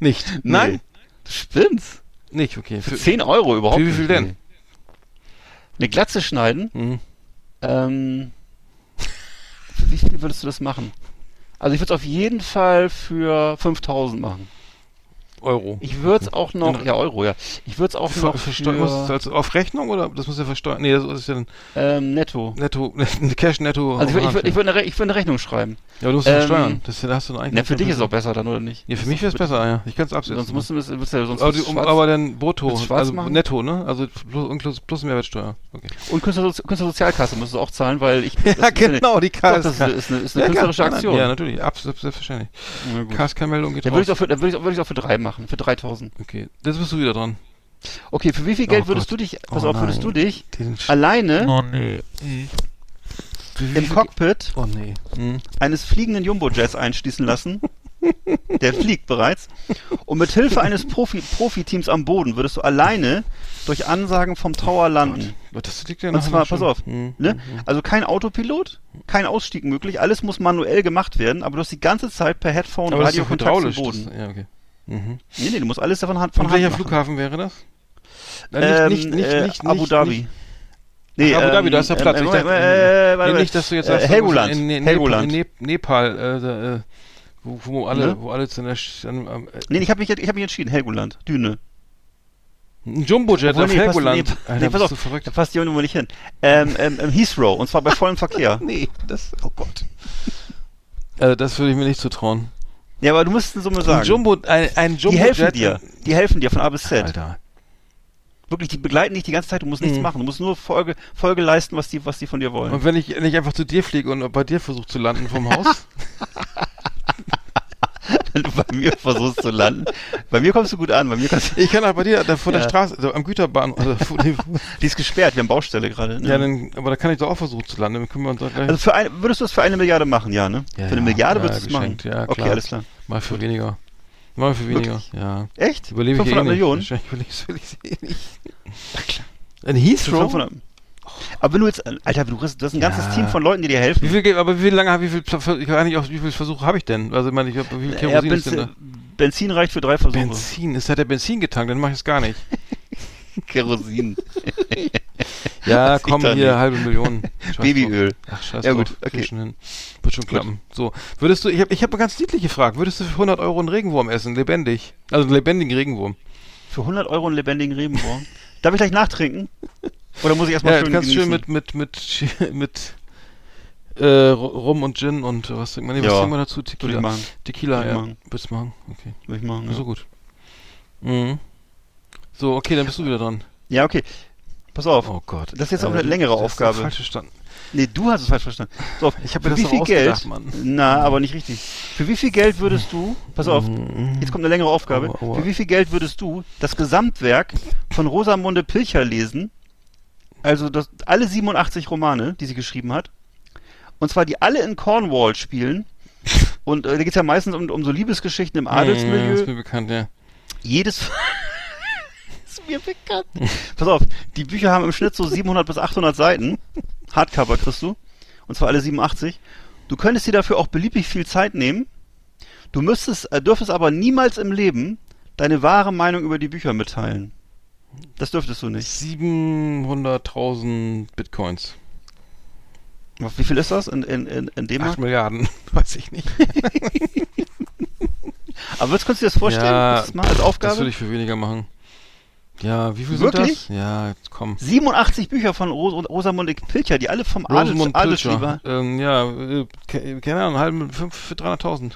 Nicht. Nee. Nein? Du spinnst. Nicht, okay. Für Für, 10 Euro überhaupt für wie viel denn? Eine Glatze schneiden? Hm. Ähm, für wie viel würdest du das machen? Also ich würde es auf jeden Fall für 5000 machen. Euro. Ich würde es auch noch, In- ja Euro, ja. Ich würde es auch Ver, noch versteuern, es für also auf Rechnung oder das muss ja versteuern? Nee, das ist ja ein ähm, netto. Netto, <laughs> Cash Netto. Also ich, würd- ich, würd- würde eine, Re- ich würd eine Rechnung schreiben. ja, aber du musst es ähm, versteuern. Das, da hast du eigentlich. Na, für dich ist es auch besser dann, oder nicht? Ja, für mich wäre es besser, ja. Ich kann es absetzen. Sonst musst du, musst du ja sonst aber, um, schwarz. aber dann brutto, also machen? netto, ne? Also plus, plus, plus Mehrwertsteuer. Okay. Und Künstlersozi Künstlersozialkasse musst du auch zahlen, weil ich. <laughs> Ja, genau, die KSK. das ist, eine- künstlerische Aktion. Ja, natürlich, absolut, selbstverständlich. KSK-Meldung geht Dann würde ich raus. dann würde ich auch für drei machen, für 3000. Okay, jetzt bist du wieder dran. Okay, für wie viel Geld Oh würdest Gott. du dich, pass Oh auf, würdest du dich alleine oh nee. Im Cockpit Oh nee. Hm. eines fliegenden Jumbo-Jets einschließen lassen? <laughs> Der fliegt bereits. Und mit Hilfe eines Profi- Profiteams am Boden würdest du alleine durch Ansagen vom Tower landen. Das liegt ja Und zwar, pass auf, Hm. ne? Also kein Autopilot, kein Ausstieg möglich, alles muss manuell gemacht werden, aber du hast die ganze Zeit per Headphone doch Radiokontakt zum. Boden. Das, ja, okay. Mhm. Nee, nee, du musst alles davon Hand von Und Hand welcher machen. Flughafen wäre das? Nein, Ähm, nicht, nicht, nicht, äh, nicht, Abu nicht, Dhabi. Nicht, Ach, Abu Dhabi, da ist der Platz. Ähm, Ich dachte- äh, äh, warte, nee, nicht, dass du jetzt äh, sagst, Helgoland. in, ne, Helgoland. in Nep Nepal, äh, äh, wo, wo alle, Ne? wo alle zu einer, an, äh, Nee, ich habe mich, ich hab mich entschieden, Helgoland, Düne. ein Jumbojet auf nee, passt- Helgoland. nee, Alter, nee, pass auf, verrückt. Da passt die Nummer nicht hin. Ähm, ähm, ähm, Heathrow, und zwar bei vollem Verkehr. <laughs> Nee, das, oh Gott. Also das würde ich mir nicht zutrauen. Ja, aber du musst eine Summe sagen. Ein Jumbo, ein, ein die Jumbojet. helfen dir. Die helfen dir von A bis Z. Alter. Wirklich, die begleiten dich die ganze Zeit, du musst nichts Mhm. machen. Du musst nur Folge, Folge leisten, was die, was die von dir wollen. Und wenn ich nicht einfach zu dir fliege und bei dir versuche zu landen vom Haus? <laughs> wenn <laughs> du bei mir versuchst zu landen. Bei mir kommst du gut an, bei mir kannst Ich kann auch bei dir da vor Ja. der Straße, also am Güterbahn, also, <laughs> die ist gesperrt, wir haben Baustelle gerade. Ne? ja, dann, aber da kann ich doch auch versuchen zu landen. Dann können wir uns gleich also für ein, würdest du das für eine Milliarde machen, ja, ne? Ja, für eine. Milliarde würdest du es machen? ja, okay, klar. alles klar. mal für weniger. Mal für weniger, ja. Echt? Überlebe ich 500 eh nicht. Millionen? Wahrscheinlich will ich, ich eh nicht. Ein Heathrow? 500. Aber wenn du jetzt, Alter, du hast, du hast ein ganzes Ja. Team von Leuten, die dir helfen. Wie viel, aber wie viel lange, wie viel, ich weiß nicht, wie viel Versuche habe ich denn? Also, ich meine, ich hab, wie viel Ja, Kerosin ist denn da? Benzin, reicht für drei Versuche. Benzin, ist hat der Benzin getankt, dann mache ich es gar nicht. <laughs> Kerosin. <laughs> Ja, komm, hier, nicht. halbe Million. <laughs> Scheiß Babyöl. drauf. Ach, scheiß Ja, drauf. gut, okay. Krieg schon hin. Wird schon klappen. So, würdest du, ich habe ich hab eine ganz niedlich gefragt, würdest du für 100 Euro einen Regenwurm essen, lebendig? Also einen lebendigen Regenwurm. Für 100 Euro einen lebendigen Rebenwurm. Darf ich gleich nachtrinken? Oder muss ich erstmal Ja, schön kannst schön mit, mit, mit, mit, äh, Rum und Gin und was trinkt man, nee, was Ja, trinkt man dazu? Würde Tequila. machen. Tequila, Würde ja. machen. Würdest du machen? Okay. Würde ich machen, ja. So gut. Mhm. So, okay, dann bist du wieder dran. Ja, okay. Pass auf. Oh Gott. Das ist jetzt auch Äh, eine längere das ist Aufgabe. Falsch verstanden. Nee, du hast es falsch verstanden. So, Ich hab mir für das wie viel Geld? Mann. Na, aber nicht richtig. Für wie viel Geld würdest du, pass auf, jetzt kommt eine längere Aufgabe. Für wie viel Geld würdest du das Gesamtwerk von Rosamunde Pilcher lesen? Also das, alle 87 Romane, die sie geschrieben hat. Und zwar die alle in Cornwall spielen. <laughs> Und äh, da geht es ja meistens um, um so Liebesgeschichten im Ja, ist Adelsmilieu. mir bekannt, ja. Jedes. <laughs> ist mir bekannt. <laughs> Pass auf, die Bücher haben im Schnitt so 700 bis 800 Seiten. Hardcover kriegst du. Und zwar alle 87. Du könntest dir dafür auch beliebig viel Zeit nehmen. Du müsstest, äh, dürftest aber niemals im Leben deine wahre Meinung über die Bücher mitteilen. Das dürftest du nicht. 700.000 Bitcoins. Wie viel ist das in, in, in, in D-Mark? 8 Milliarden, <laughs> weiß ich nicht. <laughs> Aber was kannst du dir das vorstellen? Ja, das mal als Das Aufgabe? würde ich für weniger machen. Ja, wie viel Wirklich? sind das? Ja, jetzt komm. 87 Bücher von Ros Rosamunde Pilcher, die alle vom Adels Rosamund Adelsschieber. Pilcher. Ähm, ja, äh, ke- keine Ahnung, halben, fünf für 300.000.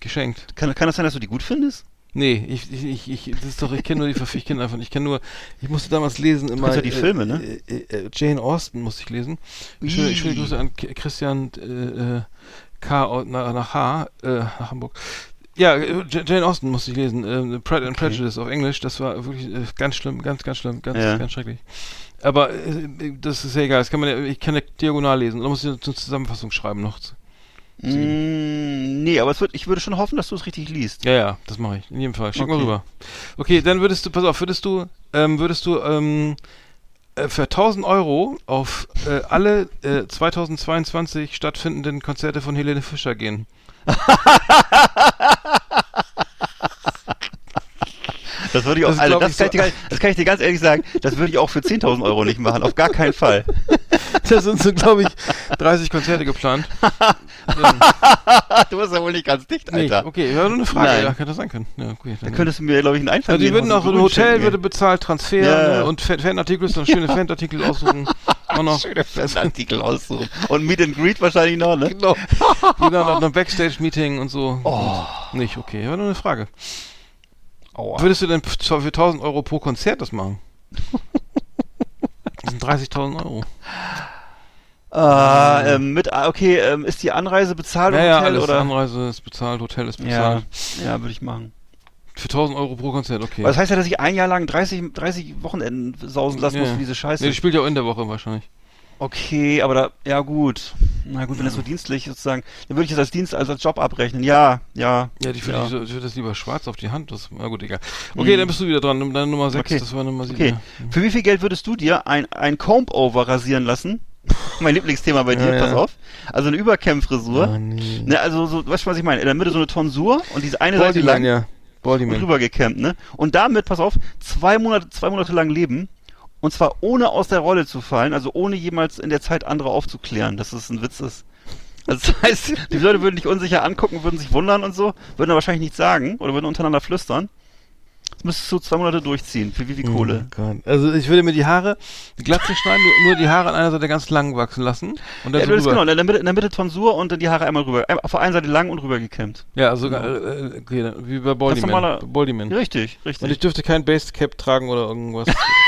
Geschenkt. Kann, kann das sein, dass du die gut findest? Nee, ich, ich, ich, ich das ist doch, ich kenne nur die Verf- ich kenne einfach, ich kenne nur, ich musste damals lesen immer. ja die Filme, ne? Äh, äh, Jane Austen musste ich lesen. Schöne, schöne Grüße an Christian äh, äh, K. nach H, äh, nach Hamburg. Ja, äh, Jane Austen musste ich lesen. Äh, Pride and Okay. Prejudice auf Englisch. Das war wirklich äh, ganz schlimm, ganz, ganz schlimm, ganz, Ja. ganz schrecklich. Aber äh, das ist ja egal. Das kann man ja, ich kann ja diagonal lesen. Da muss ich eine Zusammenfassung schreiben noch. Mm, nee, aber es wird, ich würde schon hoffen, dass du es richtig liest. Ja, ja, das mache ich. In jedem Fall. Schick mal Okay. rüber. Okay, dann würdest du, pass auf, würdest du, ähm, würdest du ähm, äh, für 1000 Euro auf äh, alle äh, 2022 stattfindenden Konzerte von Helene Fischer gehen. <laughs> Das würde ich auch, Das also das ich, kann, ich so- dir, gar- das kann ich dir ganz ehrlich sagen, das würde ich auch für 10.000 Euro nicht machen, auf gar keinen Fall. <laughs> Da sind so, glaube ich, 30 Konzerte geplant. <laughs> du bist ja wohl nicht ganz dicht, nee, Alter. okay, ja, nur eine Frage. Nein. Ja, könnte das sein können. Ja, okay, Dann könntest du mir, glaube ich, einen Einfall also die würden auch ein Hotel würde bezahlt, Transfer Ja. ne, und Fan- Fanartikel, dann <laughs> schöne Fanartikel aussuchen. Auch noch. Schöne Artikel aussuchen. Und Meet and Greet wahrscheinlich noch, ne? Genau. genau, noch ein Backstage-Meeting und so. Oh. Nicht, okay, war nur eine Frage. Aua. Würdest du denn für 1000 Euro pro Konzert das machen? <laughs> Das sind 30.000 Euro. Ah, ähm, mit, ah, okay, ähm, ist die Anreise bezahlt im Ja, ja, Hotel alles. oder? Anreise ist bezahlt, Hotel ist Ja, bezahlt. ja, würde ich machen. Für 1000 Euro pro Konzert, okay. Aber das heißt ja, dass ich ein Jahr lang 30, 30 Wochenenden sausen lassen Ja. muss für diese Scheiße. Nee, die spielt ja auch in der Woche wahrscheinlich. Okay, aber da, ja gut. Na gut, wenn das so dienstlich sozusagen, dann würde ich das als Dienst, also als Job abrechnen. Ja, ja. Ja, die Ja. ich, ich würde das lieber schwarz auf die Hand. Das, na gut, egal. Okay, Mhm. dann bist du wieder dran. Deine Nummer 6, Okay. das war Nummer 7. Okay. Für wie viel Geld würdest du dir ein, ein Comb-Over rasieren lassen? <laughs> mein Lieblingsthema bei dir, Ja, pass ja. auf. Also eine Überkämmfrisur. Oh, nee. Ne, also so, weißt du, was ich meine? In der Mitte so eine Tonsur und diese eine Seite Baldyman, lang ja. und Baldyman. rübergekämmt, ne? Und damit, pass auf, zwei Monate, zwei Monate lang leben. Und zwar ohne aus der Rolle zu fallen, also ohne jemals in der Zeit andere aufzuklären, dass es ein Witz ist. Also das heißt, die Leute würden dich unsicher angucken, würden sich wundern und so, würden aber wahrscheinlich nichts sagen oder würden untereinander flüstern. Das müsstest du zwei Monate durchziehen. Für wie viel Kohle? Oh. Also ich würde mir die Haare, Glatze schneiden, nur, die Haare an einer Seite ganz lang wachsen lassen. Und dann Ja, so rüber. genau, in der Mitte, in der Mitte Tonsur und dann die Haare einmal rüber. Auf der einen Seite lang und rüber gekämmt. Ja, also äh, okay, dann- wie bei Baldyman. Baldyman. Richtig, Und ich richtig. dürfte kein Basecap tragen oder irgendwas. <laughs>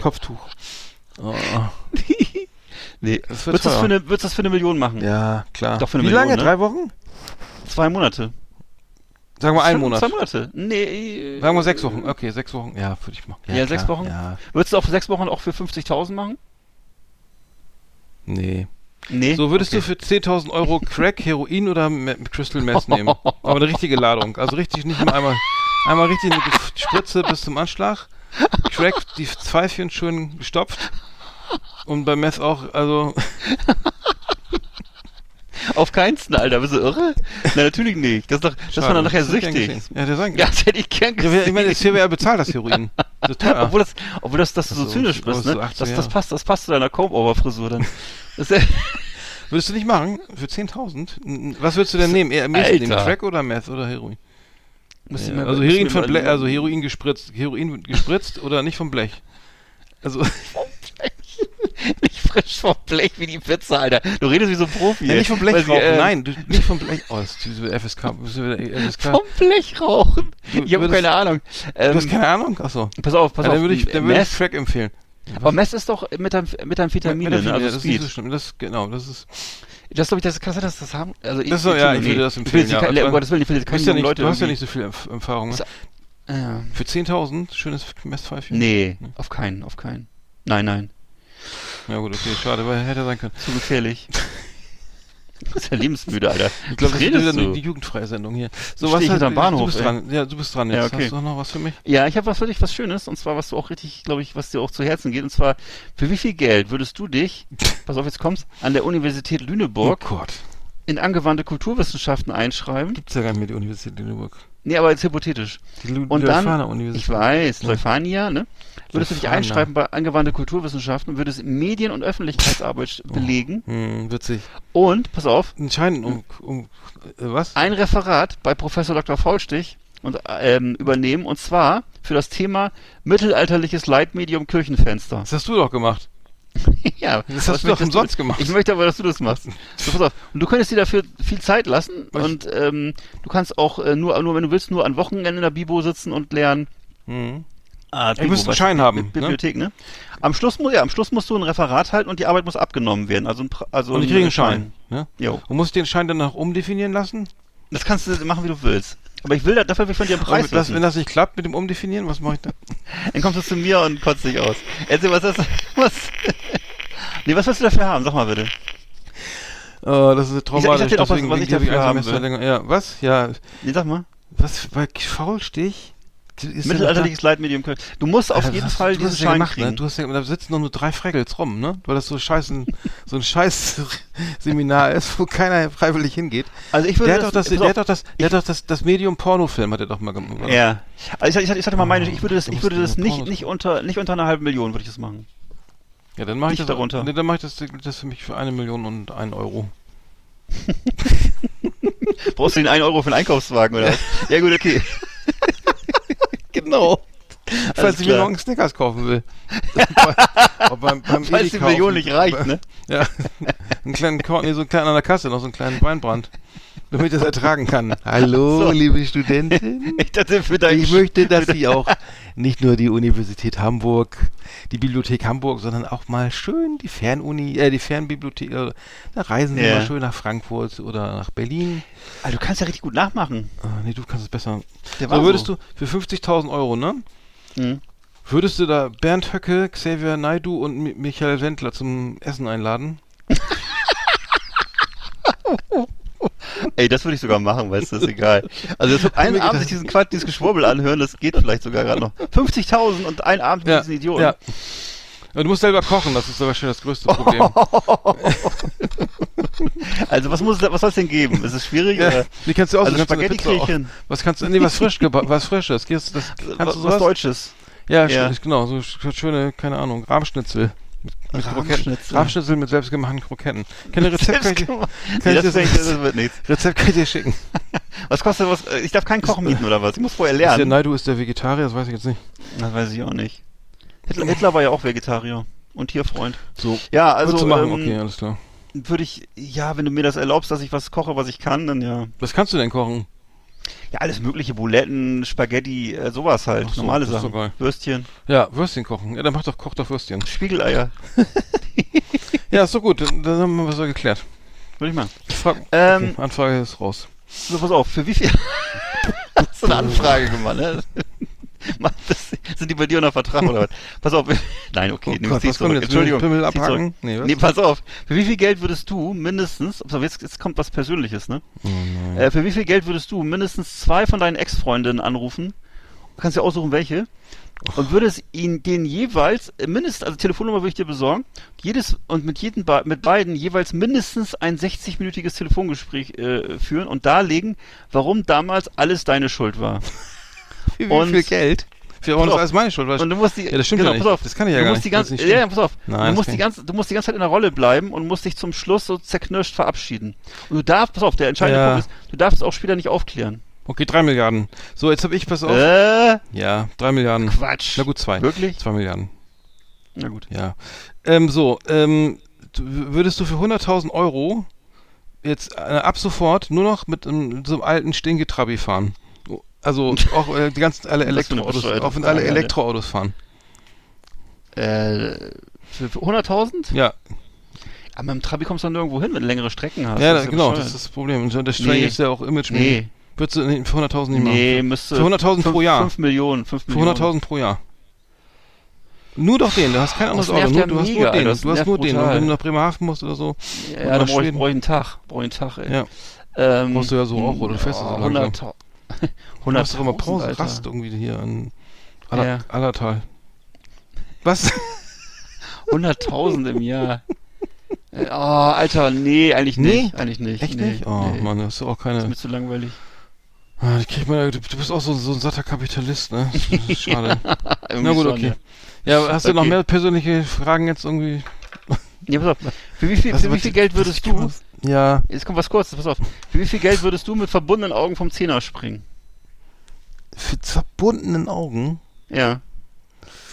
Kopftuch. Oh. <laughs> nee. Das wird Würdest du das, für eine, würdest das für eine Million machen? Ja, klar. Doch für eine Wie Million, lange? ne? Drei Wochen? Zwei Monate. Sagen wir einen Monat. Zwei Monate. Nee. äh, Sagen wir sechs Wochen. Okay, sechs Wochen. Ja, würde ich machen. Ja, sechs klar. Wochen. Ja, Würdest du auch für sechs Wochen auch für 50.000 machen? nee. Nee. So, würdest okay. du für 10.000 Euro Crack, <laughs> Heroin oder Me- Crystal Meth nehmen? <laughs> Aber eine richtige Ladung. Also richtig, nicht mal einmal, einmal richtig eine Spritze bis zum Anschlag. Crack, die Pfeifchen schön gestopft. Und bei Meth auch, also, <laughs> Auf keinsten, Alter. Bist du irre? Nein, natürlich nicht. Das ist doch, das war dann nachher Das süchtig. Ja, sagen. Ja, das hätte ich gern gesehen. ich meine, das CWR bezahlt das Heroin. Das ist teuer. <laughs> Obwohl das, obwohl das, dass du so so, zynisch bist, so ne? 18 Das, das passt, das passt zu deiner Comb-Over-Frisur dann. <laughs> Das Würdest du nicht machen? Für 10.000? N- Was würdest du denn nehmen? Eher Alter. nehmen? Crack oder Meth oder Heroin? Ja, mir- also Heroin von Blech, also Heroin gespritzt, Heroin gespritzt <laughs> oder nicht vom Blech? Also, <laughs> nicht frisch vom Blech wie die Pizza, Alter. Du redest wie so ein Profi. ja, nicht vom Blech rauchen, äh, nein, du, nicht vom Blech. Oh, das ist diese FSK, <laughs> FSK. Vom Blech rauchen. Du Ich habe keine Ahnung. Du Ähm, hast keine Ahnung? Achso. pass auf, pass Ja, auf. dann würde ich, dann würde ich Meth, Crack empfehlen. aber Mess ist doch Methamphetamine, Mit- mit ne? der- also ja, das ist nicht so schlimm. Das, genau, das ist, Das glaube ich, das kann sein, dass das haben. Also ich, Das so, ja, ich nee, würde das Ich will empfehlen, jetzt ja. kein, um Gottes Willen, ich will jetzt du, keine bist ja jungen nicht, Leute du hast ja nicht so viel Erf- Erfahrung. Ne? So- Ja. Für 10.000, schönes Messpfeifchen. Nee, auf keinen, auf keinen. Nein, nein. Ja gut, okay, schade, weil hätte sein können. Zu gefährlich. <laughs> Du bist ja lebensmüde, Alter. Ich glaube, das ist du? die, die jugendfreie Sendung hier. So, Steh was hat- hinterm Bahnhof, Du bist ey. dran. Ja, du bist dran jetzt. Ja, okay. Hast du noch was für mich? Ja, ich habe was für dich, was Schönes, und zwar, was du auch richtig, glaube ich, was dir auch zu Herzen geht, und zwar, für wie viel Geld würdest du dich, <laughs> pass auf, jetzt kommst, an der Universität Lüneburg Oh in angewandte Kulturwissenschaften einschreiben? Gibt's ja gar nicht mehr die Universität Lüneburg. Nee, aber jetzt hypothetisch. Die Lu Und dann, ich weiß, Ja. Leuphania, ne? Würdest du dich einschreiben bei angewandte Kulturwissenschaften, würdest Medien- und Öffentlichkeitsarbeit Oh. belegen Hm, witzig. und, pass auf, Entscheidend um, um äh, was? ein Referat bei Professor Dr. Faulstich und, ähm, übernehmen, und zwar für das Thema mittelalterliches Leitmedium Kirchenfenster. Das hast du doch gemacht. <laughs> ja, Das hast du doch umsonst gemacht. Ich möchte aber, dass du das machst. So, pass auf. Und du könntest dir dafür viel Zeit lassen Was? und ähm, du kannst auch äh, nur, nur, wenn du willst, nur an Wochenenden in der Bibo sitzen und lernen. Hm. Ah, Ich muss einen Schein haben. Ne? Bibliothek, ne? Am Schluss muss ja, am Schluss musst du ein Referat halten und die Arbeit muss abgenommen werden. Also ein, also Und ich kriege einen Schein. Ne? Jo. Und muss ich den Schein dann noch umdefinieren lassen? Das kannst du machen, wie du willst. Aber ich will da, dafür will ich von dir einen Preis das, wenn das nicht klappt mit dem Umdefinieren, was mache ich dann? Dann kommst du zu mir und kotzt dich aus. Erzähl, was ist was? <laughs> nee, was willst du dafür haben? Sag mal bitte. Oh, das ist sag traumatisch. dir auch, was- deswegen was ich dafür haben will. länger. Ja, was? Ja, Nee, sag mal. was bei Faulstich? Mittelalterliches Leitmedium. Du musst auf Ja, jeden das- Fall du diesen es ja Schein gemacht, kriegen. Ne? Du hast ja, da sitzen nur, nur drei Freckels rum, ne? Weil das so scheiß ein, so ein scheiß <laughs> Seminar ist, wo keiner freiwillig hingeht. Also ich würde Der hat doch das, pass der auf, hat doch das, der hat doch das, das Medium Pornofilm hat er doch mal gemacht. Ja. Also ich, ich, ich hatte mal meine, ich würde das, ich würde das nicht, nicht unter, nicht unter einer halben Million würde ich das machen. Ja, dann mache ich das darunter. Nee, dann mache ich das, das für mich für eine Million und einen Euro. <laughs> Brauchst du den 1 Euro für einen Einkaufswagen oder was? Ja gut, okay. <laughs> Genau. <laughs> Falls ich mir klar. noch einen Snickers kaufen will. <laughs> Ob beim, beim Falls die Million nicht reicht, ne? <laughs> Ja. Einen kleinen Korn, nee, so einen kleinen an der Kasse, noch so einen kleinen Weinbrand. Damit ich das ertragen kann. Hallo, So. liebe Studentin. Ich dachte Ich möchte, dass Sie auch nicht nur die Universität Hamburg, die Bibliothek Hamburg, sondern auch mal schön die Fernuni, äh, die Fernbibliothek, äh, da reisen Sie Ja. mal schön nach Frankfurt oder nach Berlin. Ah, du kannst ja richtig gut nachmachen. Ah, nee, du kannst es besser. Der So würdest du für 50.000 Euro, ne? Hm. Würdest du da Bernd Höcke, Xavier Naidu und Mi Michael Wendler zum Essen einladen? <laughs> Ey, das würde ich sogar machen, weißt du, ist egal. Also das <laughs> einen Abend sich diesen Quatsch, dieses Geschwurbel anhören, das geht vielleicht sogar gerade noch. 50.000 und einen Abend mit diesen Idioten. Ja. Ja, Du musst selber kochen, das ist aber schon das größte Problem. <laughs> Also was muss, was soll es denn geben? Ist es schwierig? ja. Wie kannst du auch Also eine Spaghetti hin. Was kannst du, nee, was frisch, was frisches. Gehst, das, kannst Was, du was sowas? Deutsches. Ja, Ja. sch- genau, so sch- schöne, keine Ahnung, Rahmschnitzel. Mit. Rahmschnitzel. Rahmschnitzel mit selbstgemachten Kroketten. Keine Rezept kann ich, kann Nee, ich das, das, das wird nichts. Rezept kann ich dir schicken. <laughs> Was kostet was? Ich darf keinen Koch mieten oder was? Ich muss vorher Ist der lernen. Naidu ist der Vegetarier, das weiß ich jetzt nicht. Das weiß ich auch nicht. Hitler, Hitler war ja auch Vegetarier und Tierfreund. So, Ja, also du machen, ähm, okay, alles klar. würde ich, ja, wenn du mir das erlaubst, dass ich was koche, was ich kann, dann ja. Was kannst du denn kochen? Ja, alles mögliche, Buletten, Spaghetti, äh, sowas halt, so, normale Sachen. geil. Würstchen, Ja, Würstchen kochen. Ja, dann mach doch, koch doch Würstchen. Spiegeleier, <laughs> Ja, ist doch gut, dann, dann haben wir was geklärt. würde ich machen. Frag, Ähm, okay, Anfrage ist raus. So, pass auf, für wie viel? <laughs> Hast du eine Anfrage gemacht, ne? Das, sind die bei dir unter Vertrag oder was? Pass auf. <laughs> Nein, okay, Oh nimm Gott, was kommt jetzt? Entschuldigung. Pimmel abhaken? Nee? Nee, pass auf. Für wie viel Geld würdest du mindestens, jetzt, jetzt kommt was Persönliches, ne? äh, für wie viel Geld würdest du mindestens zwei von deinen Ex-Freundinnen anrufen? Du kannst ja aussuchen, welche. Und würdest ihn den jeweils, äh, mindestens, also Telefonnummer würde ich dir besorgen, jedes, und mit jedem, mit beiden jeweils mindestens ein 60-minütiges Telefongespräch äh, führen und darlegen, warum damals alles deine Schuld war. <laughs> Wie, wie Und- viel Geld? Für uns alles meine Schuld. weißt Und du musst die, Ja, das stimmt genau, ja nicht. pass auf, Das kann ich ja gar nicht. Ganze, nicht ja, stimmt. pass auf. Nein, du musst die ganze, du musst die ganze Zeit in der Rolle bleiben und musst dich zum Schluss so zerknirscht verabschieden. Und du darfst, pass auf, der entscheidende Ja. Punkt ist, du darfst auch später nicht aufklären. Okay, drei Milliarden. So, jetzt habe ich, pass auf. Äh, Ja, drei Milliarden. Quatsch. Na gut, zwei. Wirklich? Zwei Milliarden. Na gut. Ja. Ähm, so, ähm, würdest du für 100.000 Euro jetzt äh, ab sofort nur noch mit ähm, so einem alten Stinketrabi fahren? Also <laughs> auch äh, die ganzen alle Elektroautos, auch wenn alle. Elektroautos fahren. Äh, für, für 100.000? Ja, Aber mit dem Trabi kommst du dann nirgendwo hin, wenn du längere Strecken hast. ja, Das genau, das ist das Problem. Und das String Nee. ist ja auch image Nee, Würdest du für 100.000 nicht nee, machen? müsste... Für 100.000 pro Jahr. 5 Millionen, 5 Für Millionen. 100.000 pro Jahr. Nur doch den, du hast kein anderes Auto, nur, ja du hast mega, nur den, du hast nur den. Und wenn du nach Bremerhaven musst oder so, Ja, Oder da brauche ich, brauch ich einen Tag. Brauche ich einen Tag, ey. ja, Ähm, Brauchst du ja so auch, oder? Ja so langsam. 100 <laughs> du machst doch immer 100.000, Pause, Alter. Rast irgendwie hier an Aller, Ja. Allertal. Was? <laughs> 100.000 im Jahr. Äh, Oh, Alter, nee, eigentlich nicht. Nee? Eigentlich nicht. Echt nee, nicht? Oh nee. Mann, das ist auch Das keine... ist mir zu langweilig. Ah, man, du, du bist auch so, so ein satter Kapitalist, ne? Das <laughs> Schade. Irgendwie Na gut, okay. Ja, hast du noch Okay. mehr persönliche Fragen jetzt irgendwie? Ja, pass auf. Für wie viel, Was- für wie viel Geld würdest du, Ja, jetzt kommt was kurzes, pass auf. Für wie viel Geld würdest du mit verbundenen Augen vom Zehner springen? für verbundenen Augen. Ja.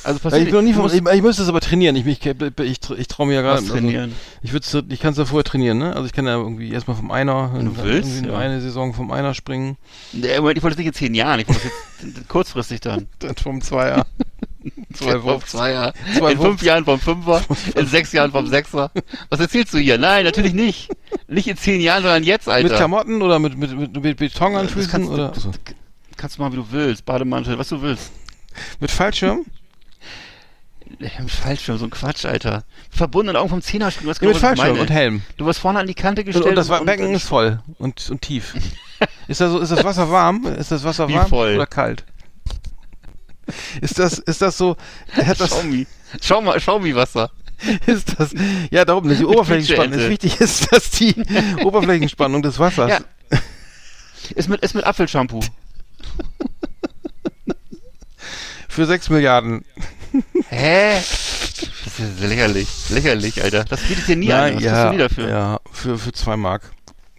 Also Ja, passiert ich bin noch nie musst ich, ich müsste das aber trainieren. Ich, ich, ich, ich, traue mir ja gerade. was trainieren. Also, ich ich kann es ja vorher trainieren, ne? Also ich kann ja irgendwie erstmal vom Einer, Wenn du willst, ja. eine Saison vom Einer springen, Nee, Moment, ich wollte das nicht in zehn Jahren, ich wollte das jetzt <laughs> kurzfristig dann. <laughs> dann vom Zweier. <laughs> Zwei Vom Zweier. Zwei in fünf Jahren vom Fünfer, in sechs Jahren vom Sechser. Was erzählst du hier? Nein, natürlich nicht. Nicht in zehn Jahren, sondern jetzt, Alter. Mit Klamotten oder mit, mit, mit, mit Beton an Das Füßen kannst, oder du, also, kannst du machen, wie du willst. Bademantel, was du willst. mit Fallschirm? Mit Fallschirm, so ein Quatsch, Alter. Verbundenen Augen vom Zehner springen, was Ja, mit Fallschirm meine. und Helm. Du wirst vorne an die Kante Und, gestellt. und das Becken ist voll und, und tief. <laughs> Ist das, so, ist das Wasser warm? Ist das Wasser warm oder kalt? Ist das, ist das so, hat <laughs> das, Schaumi. Schau mal, Schaumi-Wasser. <laughs> ist das, ja, darum nicht, die Oberflächenspannung ist wichtig, ist, dass die <laughs> Oberflächenspannung des Wassers, Ja. Ist mit, ist mit Apfelshampoo. für 6 Milliarden. Hä? Das ist lächerlich. Lächerlich, Alter. Das bietet dir nie an. Was kriegst ja, du nie dafür? ja, für, für 2 Mark.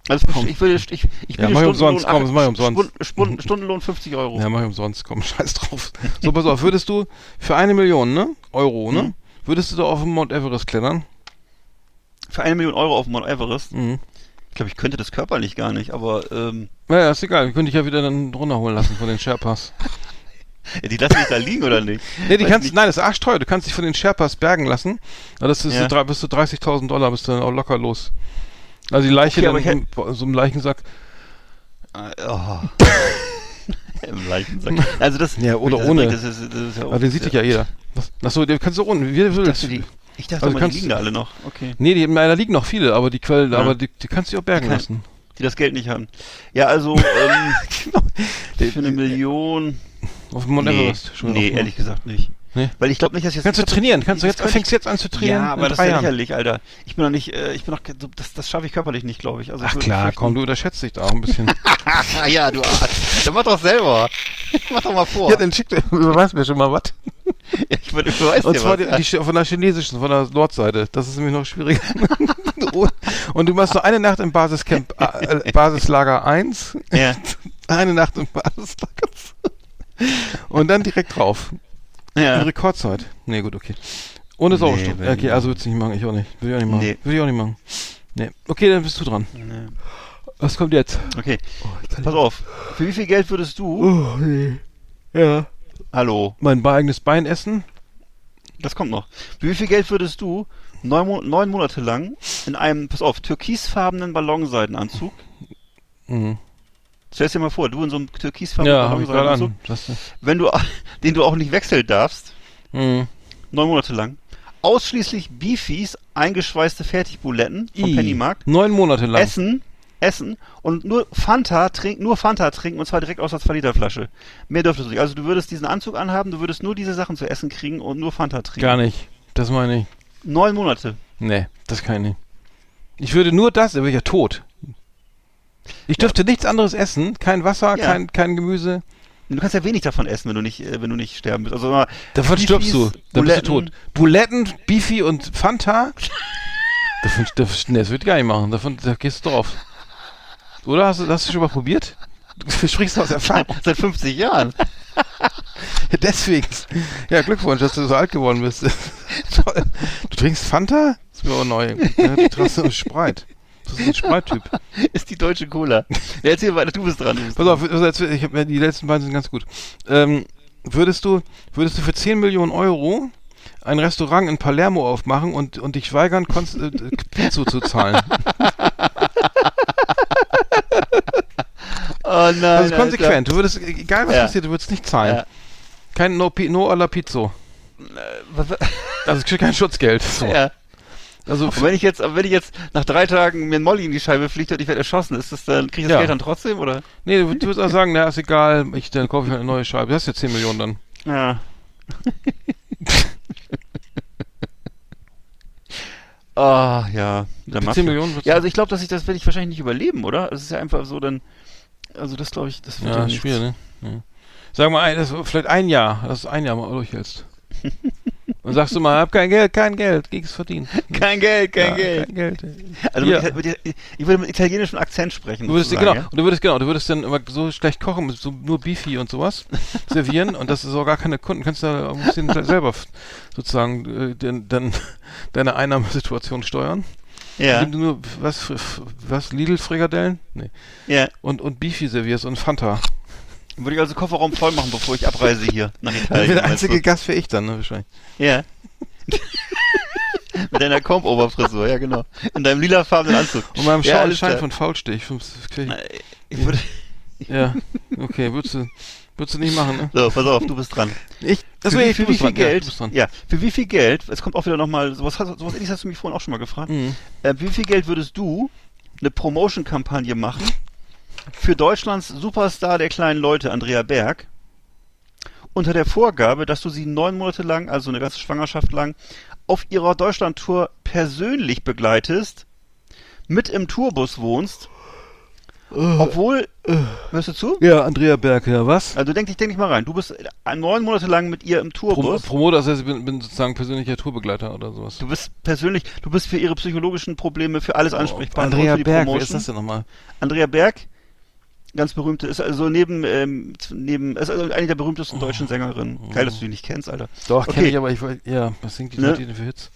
Also ich würde, ich, ich Ja, mach ich umsonst, komm, das mach ich umsonst. Spun- Stundenlohn 50 Euro. Ja, mach ich umsonst, komm, <laughs> scheiß drauf. So, pass auf, würdest du für eine Million, ne, Euro, ne, Mhm. Würdest du da auf den Mount Everest klettern? Für eine Million Euro auf Mount Everest. Mhm. Ich glaube, ich könnte das körperlich gar nicht, aber ähm, Naja, ist egal, könnte ich ja wieder dann runterholen lassen von den Sherpas. <laughs> ja, die lassen mich da liegen oder nicht? Nee, die Weiß kannst, nicht. nein, das ist arschteuer. Du kannst dich von den Sherpas bergen lassen. Ja, das ist Ja. so bis zu 30.000 Dollar bist du dann auch locker los. Also die Leiche Okay, dann ich in so einem Leichensack. Ah, Oh. <laughs> <laughs> Im Leichensack. <laughs> Also das. Ja, oder das, ohne. Das ist, das ist ja Aber den sieht dich ja jeder. Was? Achso, den kannst du unten, wie du Ich willst. dachte, die, ich dachte Also mal, die liegen da alle noch. Okay. Nee, die, da liegen noch viele, aber die Quellen, Ja. aber die, die kannst du auch bergen Kann- lassen. Die das Geld nicht haben. Ja, also ähm, <laughs> Genau. für eine Million. Auf dem Mount nee, Everest. Schon nee ehrlich gesagt nicht. Nee? Weil ich glaube nicht, dass jetzt. Kannst du trainieren? Kannst du jetzt, fängst jetzt an zu trainieren? Ja, aber das ist ja lächerlich, Alter. Ich bin noch nicht, äh, ich bin noch, das, das schaffe ich körperlich nicht, glaube ich. Also Ach klar, komm, du unterschätzt dich da auch ein bisschen. <laughs> Ja, du Arsch. Dann mach doch selber. <laughs> mach doch mal vor. ja, dann schick dir, <laughs> überweis mir schon mal was. ich würde, ich weiß Und dir zwar was. die, die, von der chinesischen, von der Nordseite. Das ist nämlich noch schwieriger. Und du machst nur eine Nacht im Basiscamp, äh, Basislager 1, ja. eine Nacht im Basislager 2 und dann direkt drauf. Ja. Rekordzeit. Nee, gut, okay. Ohne Nee, Sauerstoff. wenn- okay, also würdest du nicht machen, ich auch nicht. Würde ich auch nicht machen. Nee. Würde ich auch nicht machen. Nee. Okay, dann bist du dran. Nee. Was kommt jetzt? Okay, Oh, ich pass auf. Für wie viel Geld würdest du, Oh, nee. Ja. hallo, Mein eigenes Bein essen? das kommt noch. Für wie viel Geld würdest du neun, Mo neun Monate lang in einem, pass auf, türkisfarbenen Ballonseidenanzug Mhm. Stell dir mal vor, du in so einem türkisfarbenen Ja, hab Ballon, an. Das, wenn du, <laughs> den du auch nicht wechseln darfst, hm. neun Monate lang, ausschließlich Beefies, eingeschweißte Fertigbuletten vom I. Pennymarkt, Neun Monate lang. Essen, Essen und nur Fanta trinken, nur Fanta trinken und zwar direkt aus der 2 Liter Flasche. Mehr dürftest du nicht. Also du würdest diesen Anzug anhaben, du würdest nur diese Sachen zu essen kriegen und nur Fanta trinken. Gar nicht. Das meine ich. Neun Monate. Nee, das kann ich nicht. Ich würde nur das, dann wäre ich ja tot. Ich dürfte nichts anderes essen, kein Wasser, Ja. kein, kein Gemüse. Du kannst ja wenig davon essen, wenn du nicht, äh, wenn du nicht sterben willst. Also mal Davon Beefies, stirbst du. Dann bist du tot. Buletten, Beefy und Fanta. davon, das, nee, das würde ich gar nicht machen. Davon, da gehst du drauf. Oder? Hast du, du schon mal probiert? Du sprichst aus Erfahrung. <laughs> Seit 50 Jahren. <laughs> Deswegen. Ja, Glückwunsch, dass du so alt geworden bist. <laughs> Toll. Du trinkst Fanta? Das ist mir auch neu. Ja, du trinkst Spreit. Das ist ein Spreittyp. <laughs> Ist die deutsche Cola. Ja, erzähl weiter, du bist dran. Du bist Pass auf, ich hab, die letzten beiden sind ganz gut. Ähm, würdest du, würdest du für 10 Millionen Euro ein Restaurant in Palermo aufmachen und, und dich weigern, Konst äh, <laughs> Pizzo zu zahlen? <laughs> Oh nein. Das ist konsequent. Du würdest, egal was Ja. passiert, du würdest nicht zahlen. Ja. Kein No, Pi- no alla Pizzo. Alter. Also es kriegt kein Schutzgeld. So. Ja. Also Und wenn ich jetzt, wenn ich jetzt nach drei Tagen mir ein Molly in die Scheibe fliegt und ich werde erschossen, ist das dann, krieg ich das Ja. Geld dann trotzdem, oder? Nee, du, du würdest auch sagen, na, ist egal, ich, dann kaufe ich eine neue Scheibe. Das ist ja 10 Millionen dann. Ja. <laughs> Ah, ja. Der Für Mafia. 10 Millionen Ja, du- also ich glaube, dass ich das werde ich wahrscheinlich nicht überleben, oder? Das ist ja einfach so dann. Also das glaube ich, das wird ja, Ja, schwierig, ne? Ja. Sag mal, das, vielleicht ein Jahr, dass du ein Jahr mal durchhältst. Und sagst du mal, hab kein Geld, kein Geld, nichts verdient. Kein Geld, kein Ja, Geld. Kein Geld. Also Ja. mit, mit, ich würde mit italienischem Akzent sprechen. Du würdest, genau, und du würdest, genau, du würdest dann immer so schlecht kochen, so nur Beefy und sowas <laughs> servieren und das ist auch gar keine Kunden, kannst du musst den selber f- sozusagen äh, den, dann <laughs> deine Einnahmesituation steuern. Ja, Indem du nur, was, was, Lidl-Frikadellen? Nee. ja. Und, und Beefy servierst und Fanta. Würde ich also Kofferraum voll machen, bevor ich abreise hier nach Der Italien. meinst einzige Gast wäre ich dann, ne, wahrscheinlich. Ja. <laughs> mit deiner Comb-Over-Frisur, ja genau. In deinem lilafarbenen Anzug. Und meinem Ja, Schal alles Schein klar. von Faulstich. krieg Ich würde, Ja, okay, würdest du, würdest du nicht machen, ne? so, pass auf, du bist dran. Ich, das für wie, für wie viel dran. Ja, Geld? dran. Ja, für wie viel Geld? Es kommt auch wieder nochmal, sowas, sowas ähnliches hast du mich vorhin auch schon mal gefragt. Mhm. Äh, wie viel Geld würdest du eine Promotion-Kampagne machen für Deutschlands Superstar der kleinen Leute, Andrea Berg, unter der Vorgabe, dass du sie neun Monate lang, also eine ganze Schwangerschaft lang, auf ihrer Deutschland-Tour persönlich begleitest, mit im Tourbus wohnst, obwohl, hörst du zu? Ja, Andrea Berg, ja, was? Also denk dich, denk dich mal rein. Du bist neun Monate lang mit ihr im Pro, Tourbus. Promoter, das heißt, ich bin, bin sozusagen persönlicher Tourbegleiter oder sowas. Du bist persönlich, du bist für ihre psychologischen Probleme, für alles ansprechbar. Oh, Andrea und für die Berg, wer ist das denn nochmal? Andrea Berg, ganz berühmte, ist also neben, ähm, neben, ist also eine der berühmtesten deutschen Sängerinnen. Geil, dass du die nicht kennst, Alter. Doch, Okay. kenne ich, aber ich wollte, ja, was singt die, Ne? die denn für Hits?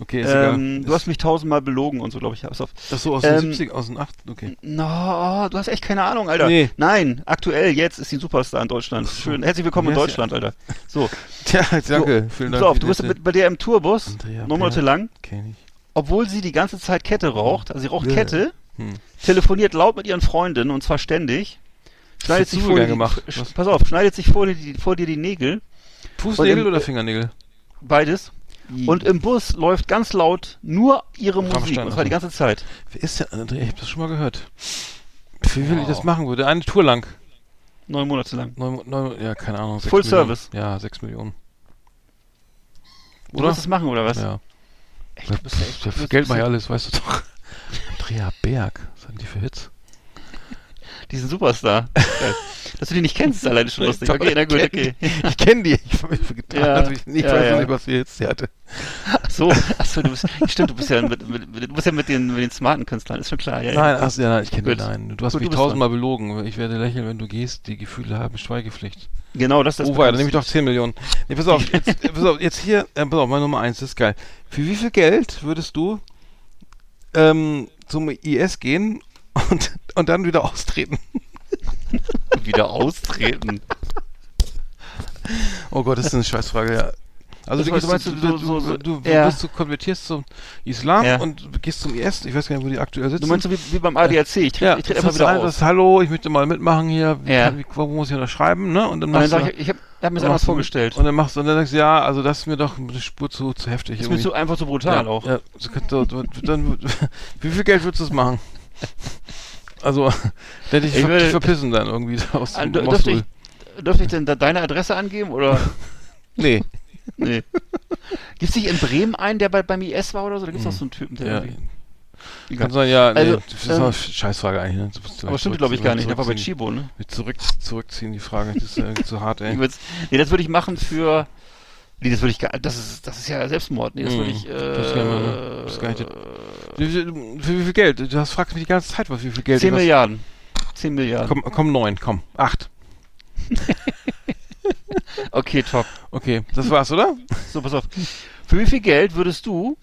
Okay, ist Ähm, egal. du hast mich tausendmal belogen und so, glaube ich. Pass auf. Ach so, aus ähm, den 70 aus den 8 okay. No, du hast echt keine Ahnung, Alter. Nee. Nein, aktuell, jetzt ist sie ein Superstar in Deutschland. Schön. Herzlich willkommen in Wer ist Deutschland, Alter. So, <laughs> Tja, danke, vielen Dank. pass auf, du bist mit, bei der im Tourbus, neun Monate lang, Kenn ich. obwohl sie die ganze Zeit Kette raucht, also sie raucht Ja. Kette, Hm. telefoniert laut mit ihren Freundinnen und zwar ständig. Schneidet sich du vor dir, gemacht? Was? pass auf, schneidet sich vor dir, die, vor dir die Nägel, Fußnägel im- oder Fingernägel? beides. Und im Bus läuft ganz laut nur ihre Musik, Rammstein, und zwar die ganze Zeit. Wer ist der Andrea? Ich hab das schon mal gehört. Für wie will ich das machen würde? Eine Tour lang. Neun Monate lang. Neun, neun, ja, keine Ahnung. sechs Full Millionen. Service. Ja, 6 Millionen. Du Oder? wirst das machen, oder was? Ja. Echt, du bist ja echt, du Geld mach ich alles, weißt du doch. Andrea Berg. Was haben die für Hits? Diesen Superstar. <laughs> Geil. Dass du die nicht kennst, ist alleine schon lustig. Okay, na gut, okay. Ich kenne die. Ich hab mich getan, Ja, dass ich nicht ja, weiß ja. nicht, was für Hits sie hatte. Ach so, ach so, du bist, stimmt, du bist ja mit, mit, du bist ja mit den, mit den smarten Künstlern, ist schon klar, ja. Nein, ja. ach, ja, nein, ich kenne die. Nein, du hast Gut, du mich bist tausendmal belogen. Ich werde lächeln, wenn du gehst. Die Gefühle haben Schweigepflicht. Genau, das, das oh, weiter, nehme ich doch 10 Millionen. Nee, pass auf, jetzt, <laughs> pass auf, jetzt hier, äh, pass auf, meine Nummer 1, das ist geil. Für wie viel Geld würdest du ähm, zum IS gehen und, und dann wieder austreten? wieder austreten. Oh Gott, das ist eine Scheißfrage, ja. Also du, Das gehst, meinst du, du, du, so- so- du, du, ja. bist, du konvertierst zum Islam Ja. und gehst zum IS, ich weiß gar nicht, wo die aktuell sitzen. Du meinst so wie, wie beim ADAC, ich trete ja, ich das einfach wieder einfach, aus. Hallo, ich möchte mal mitmachen hier. Wie, Ja. wie, wo muss ich da schreiben, ne? Und dann Und dann machst sag du, ich, ich habe hab mir das anders machst du- vorgestellt. Und dann machst du, und dann sagst du, ja, also das ist mir doch eine Spur zu, zu heftig. ist mir so einfach so brutal auch. Ja, so du- du- dann, <laughs> wie viel Geld würdest du es machen? <laughs> Also, <laughs> der dich Ich ver würde- verpissen dann irgendwie aus Ah, dem dürfte ich, dürfte ich denn da deine Adresse angeben oder? Nee. Nee. Gibt es nicht in Bremen einen, der bei, beim IS war oder so? Da gibt es noch so einen Typen, der Ja. irgendwie. Kann sein, ja, nee, Also, das ist ähm, eine Scheißfrage eigentlich. Ne? Aber stimmt, glaube ich, gar nicht. Der war bei. Chibo, ne? Zurück, zurückziehen, die Frage. Das ist ja zu hart, ey. nee, das würde ich machen für. Nee, das würde ich gar das ist, das ist ja Selbstmord. Nee, das würde Mhm. ich. Äh, Das ist gar nicht mal, ne? Das gar nicht- Für wie viel Geld? Du hast, fragst mich die ganze Zeit, was wie viel Geld 10 was- Milliarden. 10 Milliarden. Komm, komm, neun, komm. Acht. <laughs> Okay, top. Okay, das war's, oder? So, pass auf. Für wie viel Geld würdest du.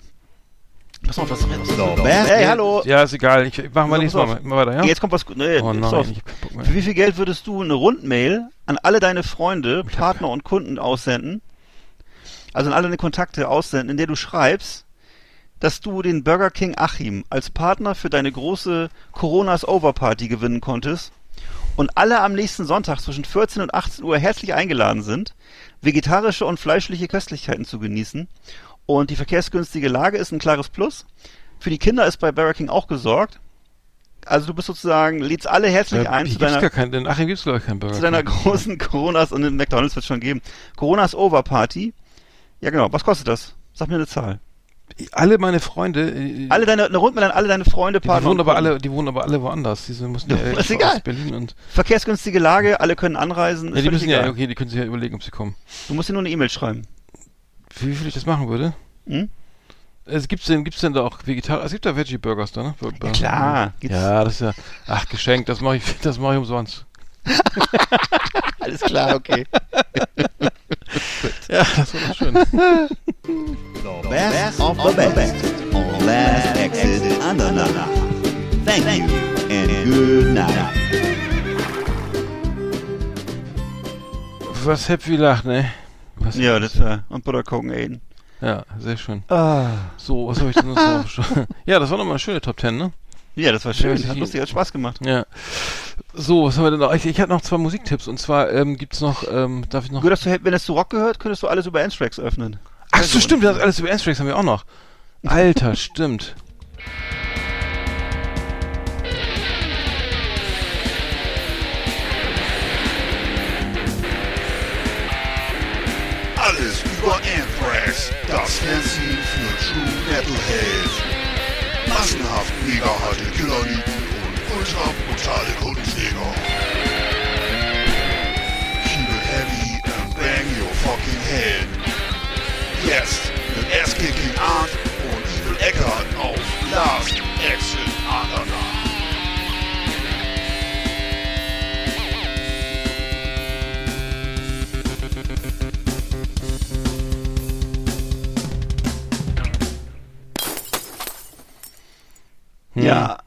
Pass auf, was. The best. Hey, hallo. Ja, ist egal. Ich, ich mach mal So, nächstes Mal, weiter, ja? Jetzt kommt was. gut- Nee, oh nein, auf. Für wie viel Geld würdest du eine Rundmail an alle deine Freunde, Partner und Kunden aussenden? Also an alle deine Kontakte aussenden, in der du schreibst, dass du den Burger King Achim als Partner für deine große Coronas Over Party gewinnen konntest und alle am nächsten Sonntag zwischen 14 und 18 Uhr herzlich eingeladen sind, vegetarische und fleischliche Köstlichkeiten zu genießen. Und die verkehrsgünstige Lage ist ein klares Plus. Für die Kinder ist bei Burger King auch gesorgt. Also du bist sozusagen, lädst alle herzlich Ja, ein zu deiner, gar keinen, in Achim gibt's ich keinen Burger. zu deiner großen <laughs> Coronas und in McDonalds wird schon geben. Coronas Over Party. Ja genau, was kostet das? Sag mir eine Zahl. Alle meine Freunde, äh, Alle deine, eine Runde an alle deine Freunde, die, Partner. wohnen und aber alle, die wohnen aber alle woanders. Diese müssen Ja, <laughs> ja ist egal. aus Berlin und Verkehrsgünstige Lage, alle können anreisen. ja, die müssen ja, egal. okay, die können sich ja überlegen, ob sie kommen. Du musst dir nur eine E-Mail schreiben. Wie viel ich das machen würde? Hm? Es gibt's denn, gibt's denn da auch Vegetar? Es gibt da Veggie Burgers da, ne? Ja, klar. Gibt's- Ja, das ist ja, ach Geschenk, das mache ich, <laughs> das mache ich umsonst. <laughs> Alles klar, okay. Ja, das war doch schön. The best of the best on Last Exit Andernach. Thank you and good night. Was Happy lacht, ne? Was Ja, das war. Und Butter Cocaine. Ja, sehr schön. Ah. So, was habe ich denn noch so? <laughs> Ja, das war nochmal eine schöne Top Ten, ne? Ja, das war schön. Hat lustig, hat Spaß gemacht. Ja. So, was haben wir denn noch? Ich, ich hatte noch zwei Musiktipps und zwar ähm, gibt's noch, ähm, darf ich noch. Gut, dass du, wenn es zu Rock gehört, könntest du alles über Anthrax öffnen. Ach so, stimmt, das alles über Anthrax haben wir auch noch. Alter, <laughs> stimmt. Alles über Anthrax, das Fernsehen für True Metalhead. Massenhaft mega harte Killerlieben und ultra brutale Kundenjäger. Keep it heavy and bang your fucking head. Jetzt mit Ass-Kicking Art und Evil Eckart auf Last Exit Ja.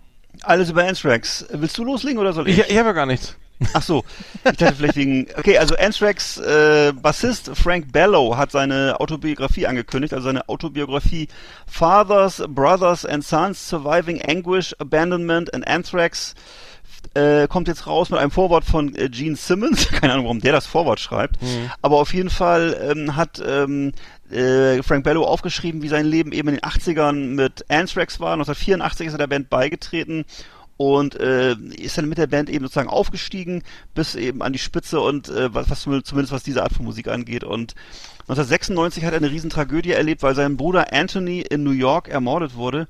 Alles über Anthrax. Willst du loslegen oder soll ich? Ich, ich habe ja gar nichts. Ach so, ich dachte vielleicht wegen. Okay, also Anthrax äh, Bassist Frank Bellow hat seine Autobiografie angekündigt, also seine Autobiografie Fathers, Brothers and Sons Surviving Anguish, Abandonment and Anthrax äh, kommt jetzt raus mit einem Vorwort von äh, Gene Simmons. <laughs> Keine Ahnung, warum der das Vorwort schreibt. Aber auf jeden Fall ähm, hat ähm, äh, Frank Bellow aufgeschrieben, wie sein Leben eben in den 80ern mit Anthrax war. 1984 ist er der Band beigetreten und äh, ist dann mit der Band eben sozusagen aufgestiegen bis eben an die Spitze und äh, was, was zumindest was diese Art von Musik angeht und 1996 hat er eine Riesentragödie erlebt, weil sein Bruder Anthony in New York ermordet wurde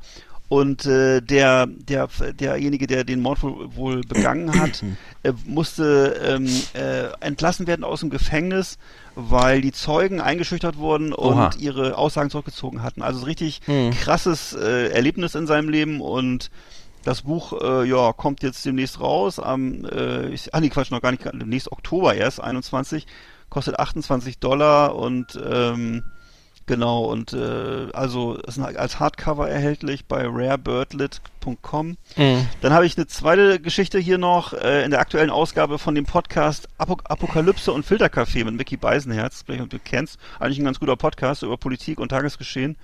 und äh, der der derjenige, der den Mord wohl, wohl begangen hat, <clears throat> äh, musste ähm, äh, entlassen werden aus dem Gefängnis, weil die Zeugen eingeschüchtert wurden und Oha. ihre Aussagen zurückgezogen hatten. Also richtig Hm. krasses äh, Erlebnis in seinem Leben und das Buch, äh, ja, kommt jetzt demnächst raus. Am, äh, ich, ach nee, Quatsch, noch gar nicht, demnächst Oktober erst, 21, kostet 28 Dollar und ähm, Genau, und äh, also ist als Hardcover erhältlich bei rarebirdlit.com. Mhm. Dann habe ich eine zweite Geschichte hier noch äh, in der aktuellen Ausgabe von dem Podcast Apo Apokalypse und Filterkaffee mit Mickey Beisenherz, vielleicht du kennst. Eigentlich ein ganz guter Podcast über Politik und Tagesgeschehen.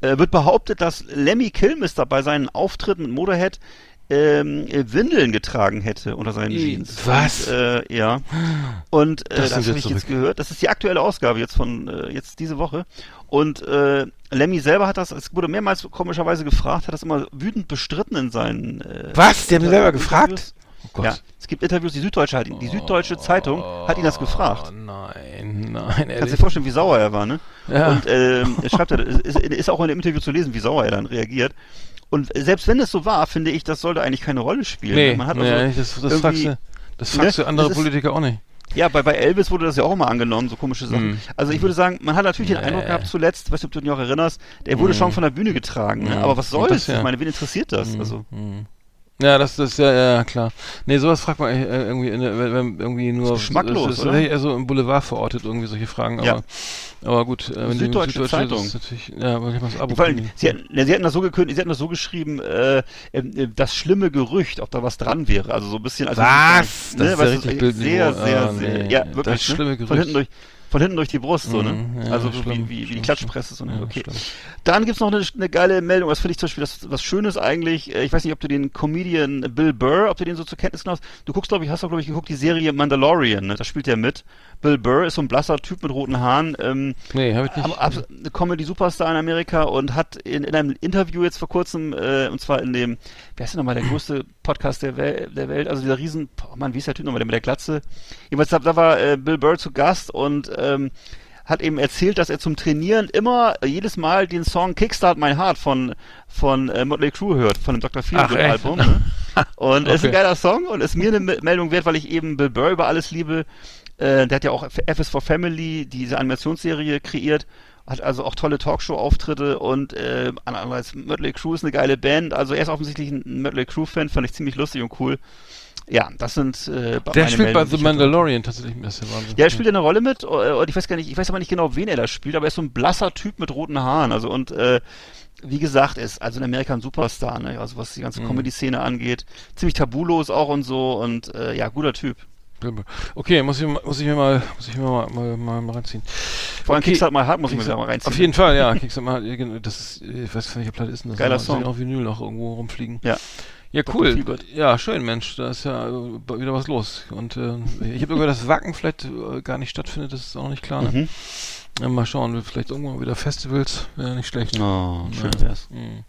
Äh, wird behauptet, dass Lemmy Kilmister bei seinen Auftritten mit Motorhead ähm, äh, Windeln getragen hätte unter seinen I- Jeans. was? Und, äh, ja. <gasps> Und äh, Das das, habe ich jetzt gehört. Das ist die aktuelle Ausgabe jetzt von äh, jetzt diese Woche. Und äh, Lemmy selber hat das, es wurde mehrmals komischerweise gefragt, hat das immer wütend bestritten in seinen. Äh, Was? Die haben ihn selber Interviews. gefragt? Oh Gott. Ja, es gibt Interviews, die Süddeutsche hat ihn, die Süddeutsche Zeitung hat ihn das gefragt. Oh, nein, nein, Kannst dir vorstellen, wie sauer er war, ne? Ja. Und ähm, er schreibt, er, ist, ist auch in dem Interview zu lesen, wie sauer er dann reagiert. Und selbst wenn es so war, finde ich, das sollte eigentlich keine Rolle spielen. Nee, Man hat nee, also das, das fragst du, das fragst Ne? du andere ist- Politiker auch nicht. Ja, bei, bei Elvis wurde das ja auch immer angenommen, so komische Sachen. Hm. Also ich würde sagen, man hat natürlich den Nee. Eindruck gehabt zuletzt, weißt du, ob du dich noch erinnerst, der wurde Hm. schon von der Bühne getragen. Ne? Hm. Aber was Und soll's? das ja. Ich meine, wen interessiert das? Also Hm. Ja, das das ist ja, ja klar. Nee, sowas fragt man äh, irgendwie in, wenn, wenn irgendwie nur geschmacklos, das ist oder? eher so im Boulevard verortet irgendwie solche Fragen, aber Ja. aber gut, äh, wenn die Süddeutsche Zeitung. das ist natürlich ja, weil ich das Abo kriegen. sie, hatten, ja, sie hatten das so gekündigt, sie hatten das so geschrieben, äh, äh, das schlimme Gerücht, ob da was dran wäre. Also so ein bisschen. Also Was? Das ist ja weißt du, richtig sehr, Bildniveau. sehr, Ah, sehr, nee. ja, Das wirklich. schlimme ne? Gerücht. Von hinten durch, von hinten durch die Brust, so, ne? Mhm, ja, also so schlimm, wie, wie, wie die schlimm, Klatschpresse, so, ne? Ja, Okay. stimmt. Dann gibt's noch eine, eine geile Meldung, das finde ich zum Beispiel das, was Schönes eigentlich. Äh, Ich weiß nicht, ob du den Comedian Bill Burr, ob du den so zur Kenntnis genommen hast. Du guckst, glaube ich, hast doch, glaube ich, geguckt, die Serie Mandalorian, ne? Da spielt er mit. Bill Burr ist so ein blasser Typ mit roten Haaren. Ähm, Nee, habe ich nicht. abs- eine Comedy-Superstar in Amerika und hat in, in einem Interview jetzt vor kurzem, äh, und zwar in dem, wie heißt denn nochmal der größte Podcast der, Wel der Welt, also dieser riesen, oh Mann, wie ist der Typ nochmal, der mit der Glatze? Jedenfalls, da, da war äh, Bill Burr zu Gast und ähm, hat eben erzählt, dass er zum Trainieren immer jedes Mal den Song Kickstart My Heart von von äh, Motley Crue hört, von dem Dr. Feelgood? Album. Ne? <laughs> Und es ist ein Okay. geiler Song und ist mir eine Me- Meldung wert, weil ich eben Bill Burr über alles liebe. Äh, der hat ja auch F is for Family, diese Animationsserie kreiert, hat also auch tolle Talkshow-Auftritte und äh, andererseits Mötley Crue ist eine geile Band. Also er ist offensichtlich ein Mötley Crue-Fan, fand ich ziemlich lustig und cool. Ja, das sind äh, Der spielt bei Meldungen, die The. Mandalorian tatsächlich, ist ja Wahnsinn. Ja, er spielt eine Rolle mit äh, und ich weiß gar nicht, ich weiß aber nicht genau, wen er da spielt, aber er ist so ein blasser Typ mit roten Haaren. Also und äh, wie gesagt, ist also in Amerika ein Superstar, ne? Also was die Mhm. ganze Comedy-Szene angeht. Ziemlich tabulos auch und so und äh, ja, guter Typ. Okay, muss ich, mal- muss ich mir mal, muss ich mir mal, mal, mal, mal reinziehen. Vor allem Okay. Kickstart My Heart muss ich mir da mal reinziehen. Auf jeden Fall, ja. Kickstart mal, das ist, ich weiß nicht, welche Platte ist denn das? Geiler Soll Song. auf Vinyl noch irgendwo rumfliegen. Ja. Ja, cool. Ja, schön, Mensch. Da ist ja äh, wieder was los. Und äh, ich habe gehört, dass Wacken vielleicht äh, gar nicht stattfindet. Das ist auch nicht klar. Ne? Mhm. Ja, mal schauen. Vielleicht irgendwann wieder Festivals. Wäre nicht schlecht. Oh, schön Ja. wär's. Mhm.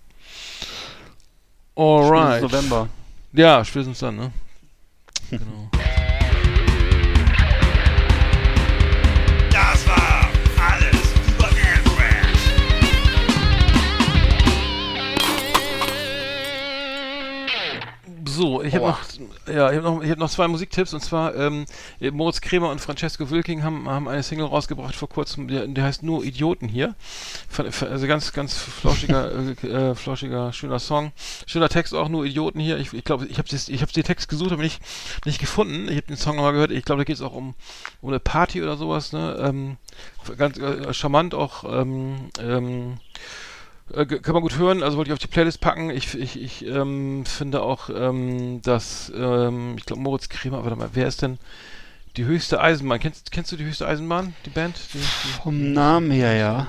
Spätestens Alright. November. Ja, spätestens dann, ne? genau. <laughs> So, ich habe noch, ja, ich habe noch, ich hab noch zwei Musiktipps und zwar ähm, Moritz Kremer und Francesco Wilking haben, haben eine Single rausgebracht vor kurzem, der, der heißt nur Idioten hier. Also ganz, ganz flauschiger, <laughs> äh, äh, flauschiger, schöner Song, schöner Text auch nur Idioten hier. Ich glaube, ich, glaub, ich habe ich hab den Text gesucht, aber nicht, nicht gefunden. Ich habe den Song nochmal gehört. Ich glaube, da geht es auch um, um eine Party oder sowas. Ne? Ähm, ganz äh, charmant auch. Ähm, ähm, äh, kann man gut hören, also wollte ich auf die Playlist packen. Ich, ich, ich ähm, finde auch, ähm, dass, ähm, ich glaube, Moritz Kremer, warte mal, wer ist denn die höchste Eisenbahn? Kennst, kennst du die höchste Eisenbahn, die Band? Die, die, Vom Namen her, ja.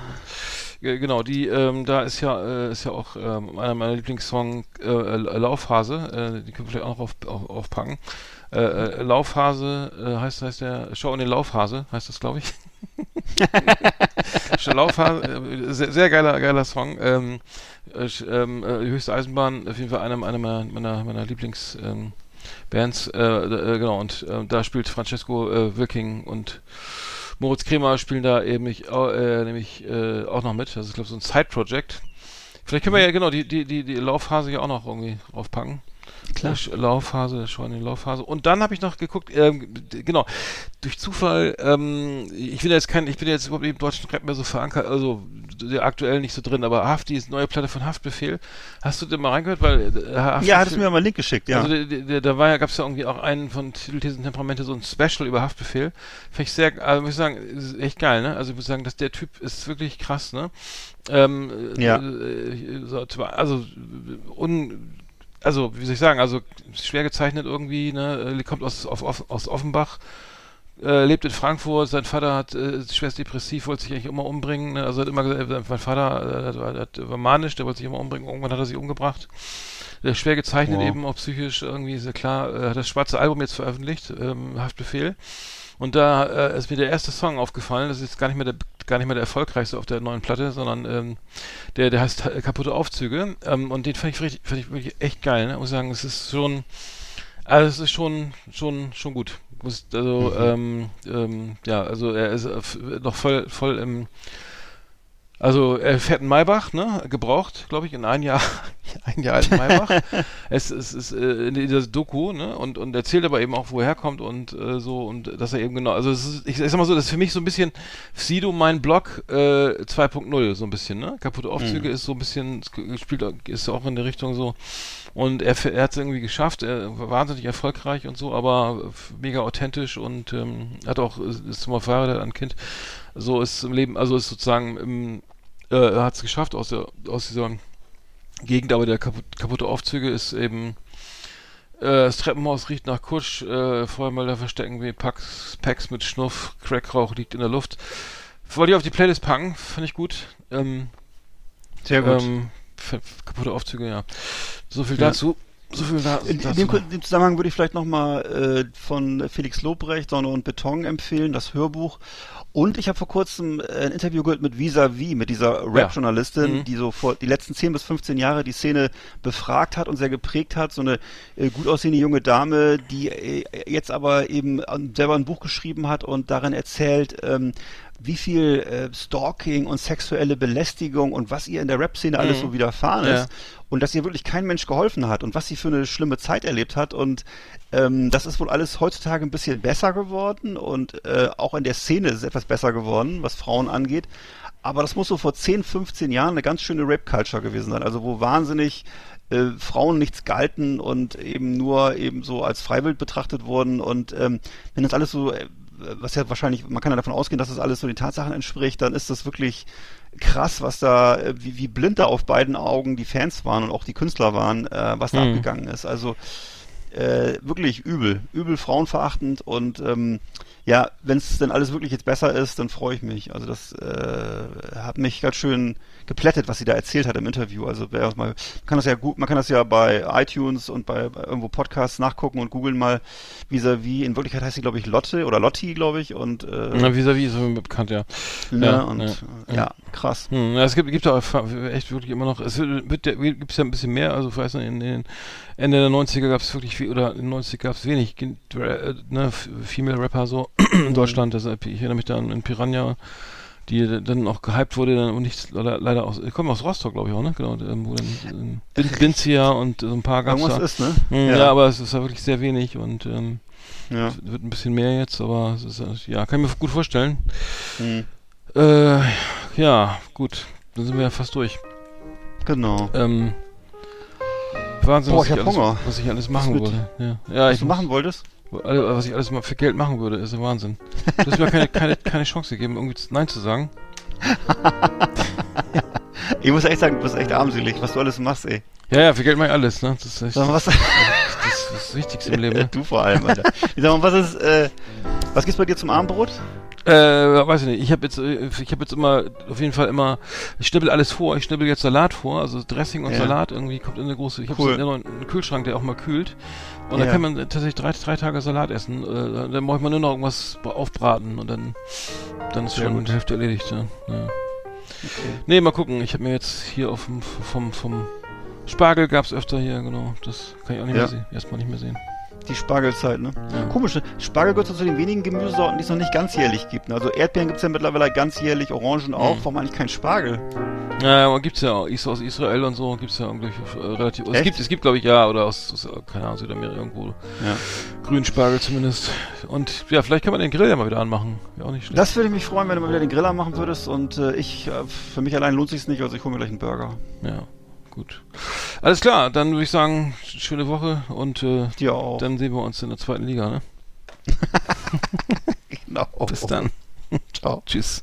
Ge- Genau, die, ähm, da ist ja, äh, ist ja auch ähm, einer meiner Lieblingssong äh, Laufhase, äh, die können wir vielleicht auch noch auf, auf, aufpacken. Äh, äh, Laufhase äh, heißt, heißt der, Schau in den Laufhase, heißt das, glaube ich. Laufhase, äh, sehr, sehr geiler, geiler Song. Ähm, äh, sch- ähm, äh, die höchste Eisenbahn, auf jeden Fall einer, einer meiner, meiner, meiner Lieblings ähm, Bands, äh, äh, genau, und äh, da spielt Francesco Wilking und Moritz Kremer spielen da eben äh, nämlich auch noch mit. Das ist, glaube ich, so ein Side-Project. Vielleicht können wir ja genau die, die, die, die Laufphase ja auch noch irgendwie draufpacken. Klar. Laufphase, der Scheune Laufphase. Und dann habe ich noch geguckt, ähm, genau, durch Zufall, ähm, ich bin jetzt kein, ich bin jetzt überhaupt im deutschen Rap mehr so verankert, also aktuell nicht so drin, aber Hafti ist neue Platte von Haftbefehl. Hast du den mal reingehört? Weil äh, Haftbefehl, Ja, hattest du mir mal einen Link geschickt, ja. Also da war ja, gab's ja irgendwie auch einen von Titelthesen Temperamente, so ein Special über Haftbefehl. Fand ich sehr, also muss ich sagen, echt geil, ne? Also ich muss sagen, dass der Typ ist wirklich krass, ne? Ähm, Ja. äh, so, also äh, un, also wie soll ich sagen, also schwer gezeichnet irgendwie, ne? Äh, Kommt aus, auf, aus Offenbach. Äh, lebt in Frankfurt, sein Vater hat äh, ist schwerst depressiv, wollte sich eigentlich immer umbringen. Ne? Also hat immer gesagt, äh, mein Vater äh, hat, war manisch, der wollte sich immer umbringen. Irgendwann hat er sich umgebracht. Der schwer gezeichnet Wow. eben, auch psychisch irgendwie, ist ja klar, äh, hat das schwarze Album jetzt veröffentlicht, ähm, Haftbefehl. Und da äh, ist mir der erste Song aufgefallen, das ist jetzt gar nicht mehr der gar nicht mehr der erfolgreichste auf der neuen Platte, sondern ähm, der, der heißt äh, Kaputte Aufzüge. Ähm, und den fand ich, richtig, fand ich wirklich echt geil, ne? Muss sagen, es ist schon, also es ist schon, schon, schon gut. Also, ähm, ähm, ja, also er ist äh, noch voll, voll im also er fährt einen Maybach, ne? Gebraucht, glaube ich, in ein Jahr, <laughs> ein Jahr alten Maybach. <laughs> es, es ist äh, in dieser Doku, ne? Und, und erzählt aber eben auch, wo er herkommt und äh, so und dass er eben genau, also es ist, ich, ich sag mal so, das ist für mich so ein bisschen Sido mein Blog äh, 2.0, so ein bisschen, ne? Kaputte Aufzüge ist so ein bisschen, spielt, ist auch in der Richtung so. Und er, er hat es irgendwie geschafft, er war wahnsinnig erfolgreich und so, aber mega authentisch und ähm, hat auch, ist ist mal verheiratet, ein Kind. So ist im Leben, also ist sozusagen im, äh, er hat es geschafft aus, der, aus dieser Gegend, aber der kaputt, kaputte Aufzüge ist eben äh, das Treppenhaus riecht nach Kutsch, äh, Feuermelder verstecken wie Packs, Packs mit Schnuff, Crackrauch liegt in der Luft. Wollte ich auf die Playlist packen, fand ich gut. Ähm, Sehr gut. ähm, kaputte Aufzüge, ja. So viel Ja. dazu. So viel da, In, in dem, in dem Zusammenhang würde ich vielleicht nochmal äh, von Felix Lobrecht Sonne und Beton empfehlen, das Hörbuch. Und ich habe vor kurzem äh, ein Interview gehört mit Visavi, mit dieser Rap-Journalistin, Mhm. die so vor die letzten 10 bis 15 Jahre die Szene befragt hat und sehr geprägt hat. So eine äh, gut aussehende junge Dame, die äh, jetzt aber eben ähm, selber ein Buch geschrieben hat und darin erzählt, ähm, wie viel äh, Stalking und sexuelle Belästigung und was ihr in der Rap-Szene alles Mhm. so widerfahren Ja. ist und dass ihr wirklich kein Mensch geholfen hat und was sie für eine schlimme Zeit erlebt hat und ähm, das ist wohl alles heutzutage ein bisschen besser geworden und äh, auch in der Szene ist es etwas besser geworden, was Frauen angeht. Aber das muss so vor 10, 15 Jahren eine ganz schöne Rap-Culture gewesen sein. Also wo wahnsinnig äh, Frauen nichts galten und eben nur eben so als Freiwild betrachtet wurden und ähm, wenn das alles so, äh, was ja wahrscheinlich, man kann ja davon ausgehen, dass das alles so den Tatsachen entspricht, dann ist das wirklich krass, was da, äh, wie, wie blind da auf beiden Augen die Fans waren und auch die Künstler waren, äh, was da Mhm. abgegangen ist. Also äh, wirklich übel, übel frauenverachtend und ähm, ja, wenn es denn alles wirklich jetzt besser ist, dann freue ich mich. Also das äh, hat mich ganz schön geplättet, was sie da erzählt hat im Interview. Also wer mal, man kann das ja gut, man kann das ja bei iTunes und bei, bei irgendwo Podcasts nachgucken und googeln mal vis-à-vis. In Wirklichkeit heißt sie, glaube ich, Lotte oder Lotti, glaube ich. Und äh, Na, vis-à-vis ist mir bekannt, ja. ne, ja, und ja, ja, ja. krass. Hm, ja, es gibt, gibt auch echt wirklich immer noch, es wird, wird ja, gibt ja ein bisschen mehr, also ich weiß nicht, in den Ende der 90er gab es wirklich viel, oder in den 90er gab es wenig, äh, ne, Female Rapper so <clears throat> in Deutschland, also ich erinnere mich da an, an Piranha, die dann auch gehypt wurde dann und nicht leider, aus, ich komme aus Rostock, glaube ich auch, ne, genau, ähm, wo dann ähm, Binzia und so ein paar gab's Irgendwas da. ist, ne? Hm, ja. aber es ist ja wirklich sehr wenig und ähm, ja. es wird ein bisschen mehr jetzt, aber es ist, äh, ja, kann ich mir gut vorstellen. Hm. Äh, ja, gut, dann sind wir ja fast durch. Genau. Ähm, Wahnsinn, Boah, was, ich hab alles, Hunger. was ich alles machen würde. Ja, ja Was ich du machen wolltest? was ich alles mal für Geld machen würde, ist der Wahnsinn. Du hast mir keine, keine, keine Chance gegeben, irgendwie Nein zu sagen. <laughs> Ich muss echt sagen, du bist echt armselig, was du alles machst, ey. Ja, ja, für Geld mache ich alles, ne? Das ist echt mal, was, das, ist das Wichtigste im Leben. Ne? <laughs> du vor allem, Alter. Ich sag mal, was ist, äh, was gibt's bei dir zum Abendbrot? Äh, weiß ich nicht. Ich habe jetzt, äh, ich habe jetzt immer, auf jeden Fall immer, ich schnibbel alles vor. Ich schnibbel jetzt Salat vor, also Dressing und Ja. Salat irgendwie kommt in eine große. Ich habe Cool. so einen, einen Kühlschrank, der auch mal kühlt. Und Ja. dann kann man tatsächlich drei, drei Tage Salat essen. Äh, dann braucht man nur noch irgendwas aufbraten und dann, dann ist Sehr schon gut. die Hälfte erledigt. Ja. Ja. Nee, mal gucken. Ich habe mir jetzt hier auf dem, vom, vom Spargel gab's öfter hier, genau. Das kann ich auch nicht Ja. mehr sehen. Erstmal nicht mehr sehen. Die Spargelzeit, ne? Komisch, ne? Spargel gehört zu den wenigen Gemüsesorten, die es noch nicht ganzjährlich gibt. Ne? Also Erdbeeren gibt's ja mittlerweile ganzjährlich, Orangen auch. Warum eigentlich kein Spargel? Ja, aber gibt's ja auch, ist aus Israel und so, gibt's ja irgendwie äh, relativ, es Echt? gibt, es gibt glaube ich, ja, oder aus, aus, keine Ahnung, Südamerika irgendwo, Ja. Grünspargel zumindest. Und ja, vielleicht kann man den Grill ja mal wieder anmachen. Wäre auch nicht schlecht. Das würde mich freuen, wenn du mal wieder den Griller machen würdest. Und äh, ich, äh, für mich allein lohnt sich's nicht, also ich hole mir gleich einen Burger. Ja, gut. Alles klar, dann würde ich sagen, schöne Woche und äh, dann sehen wir uns in der zweiten Liga, ne? <laughs> genau. Bis dann. Ciao. Tschüss.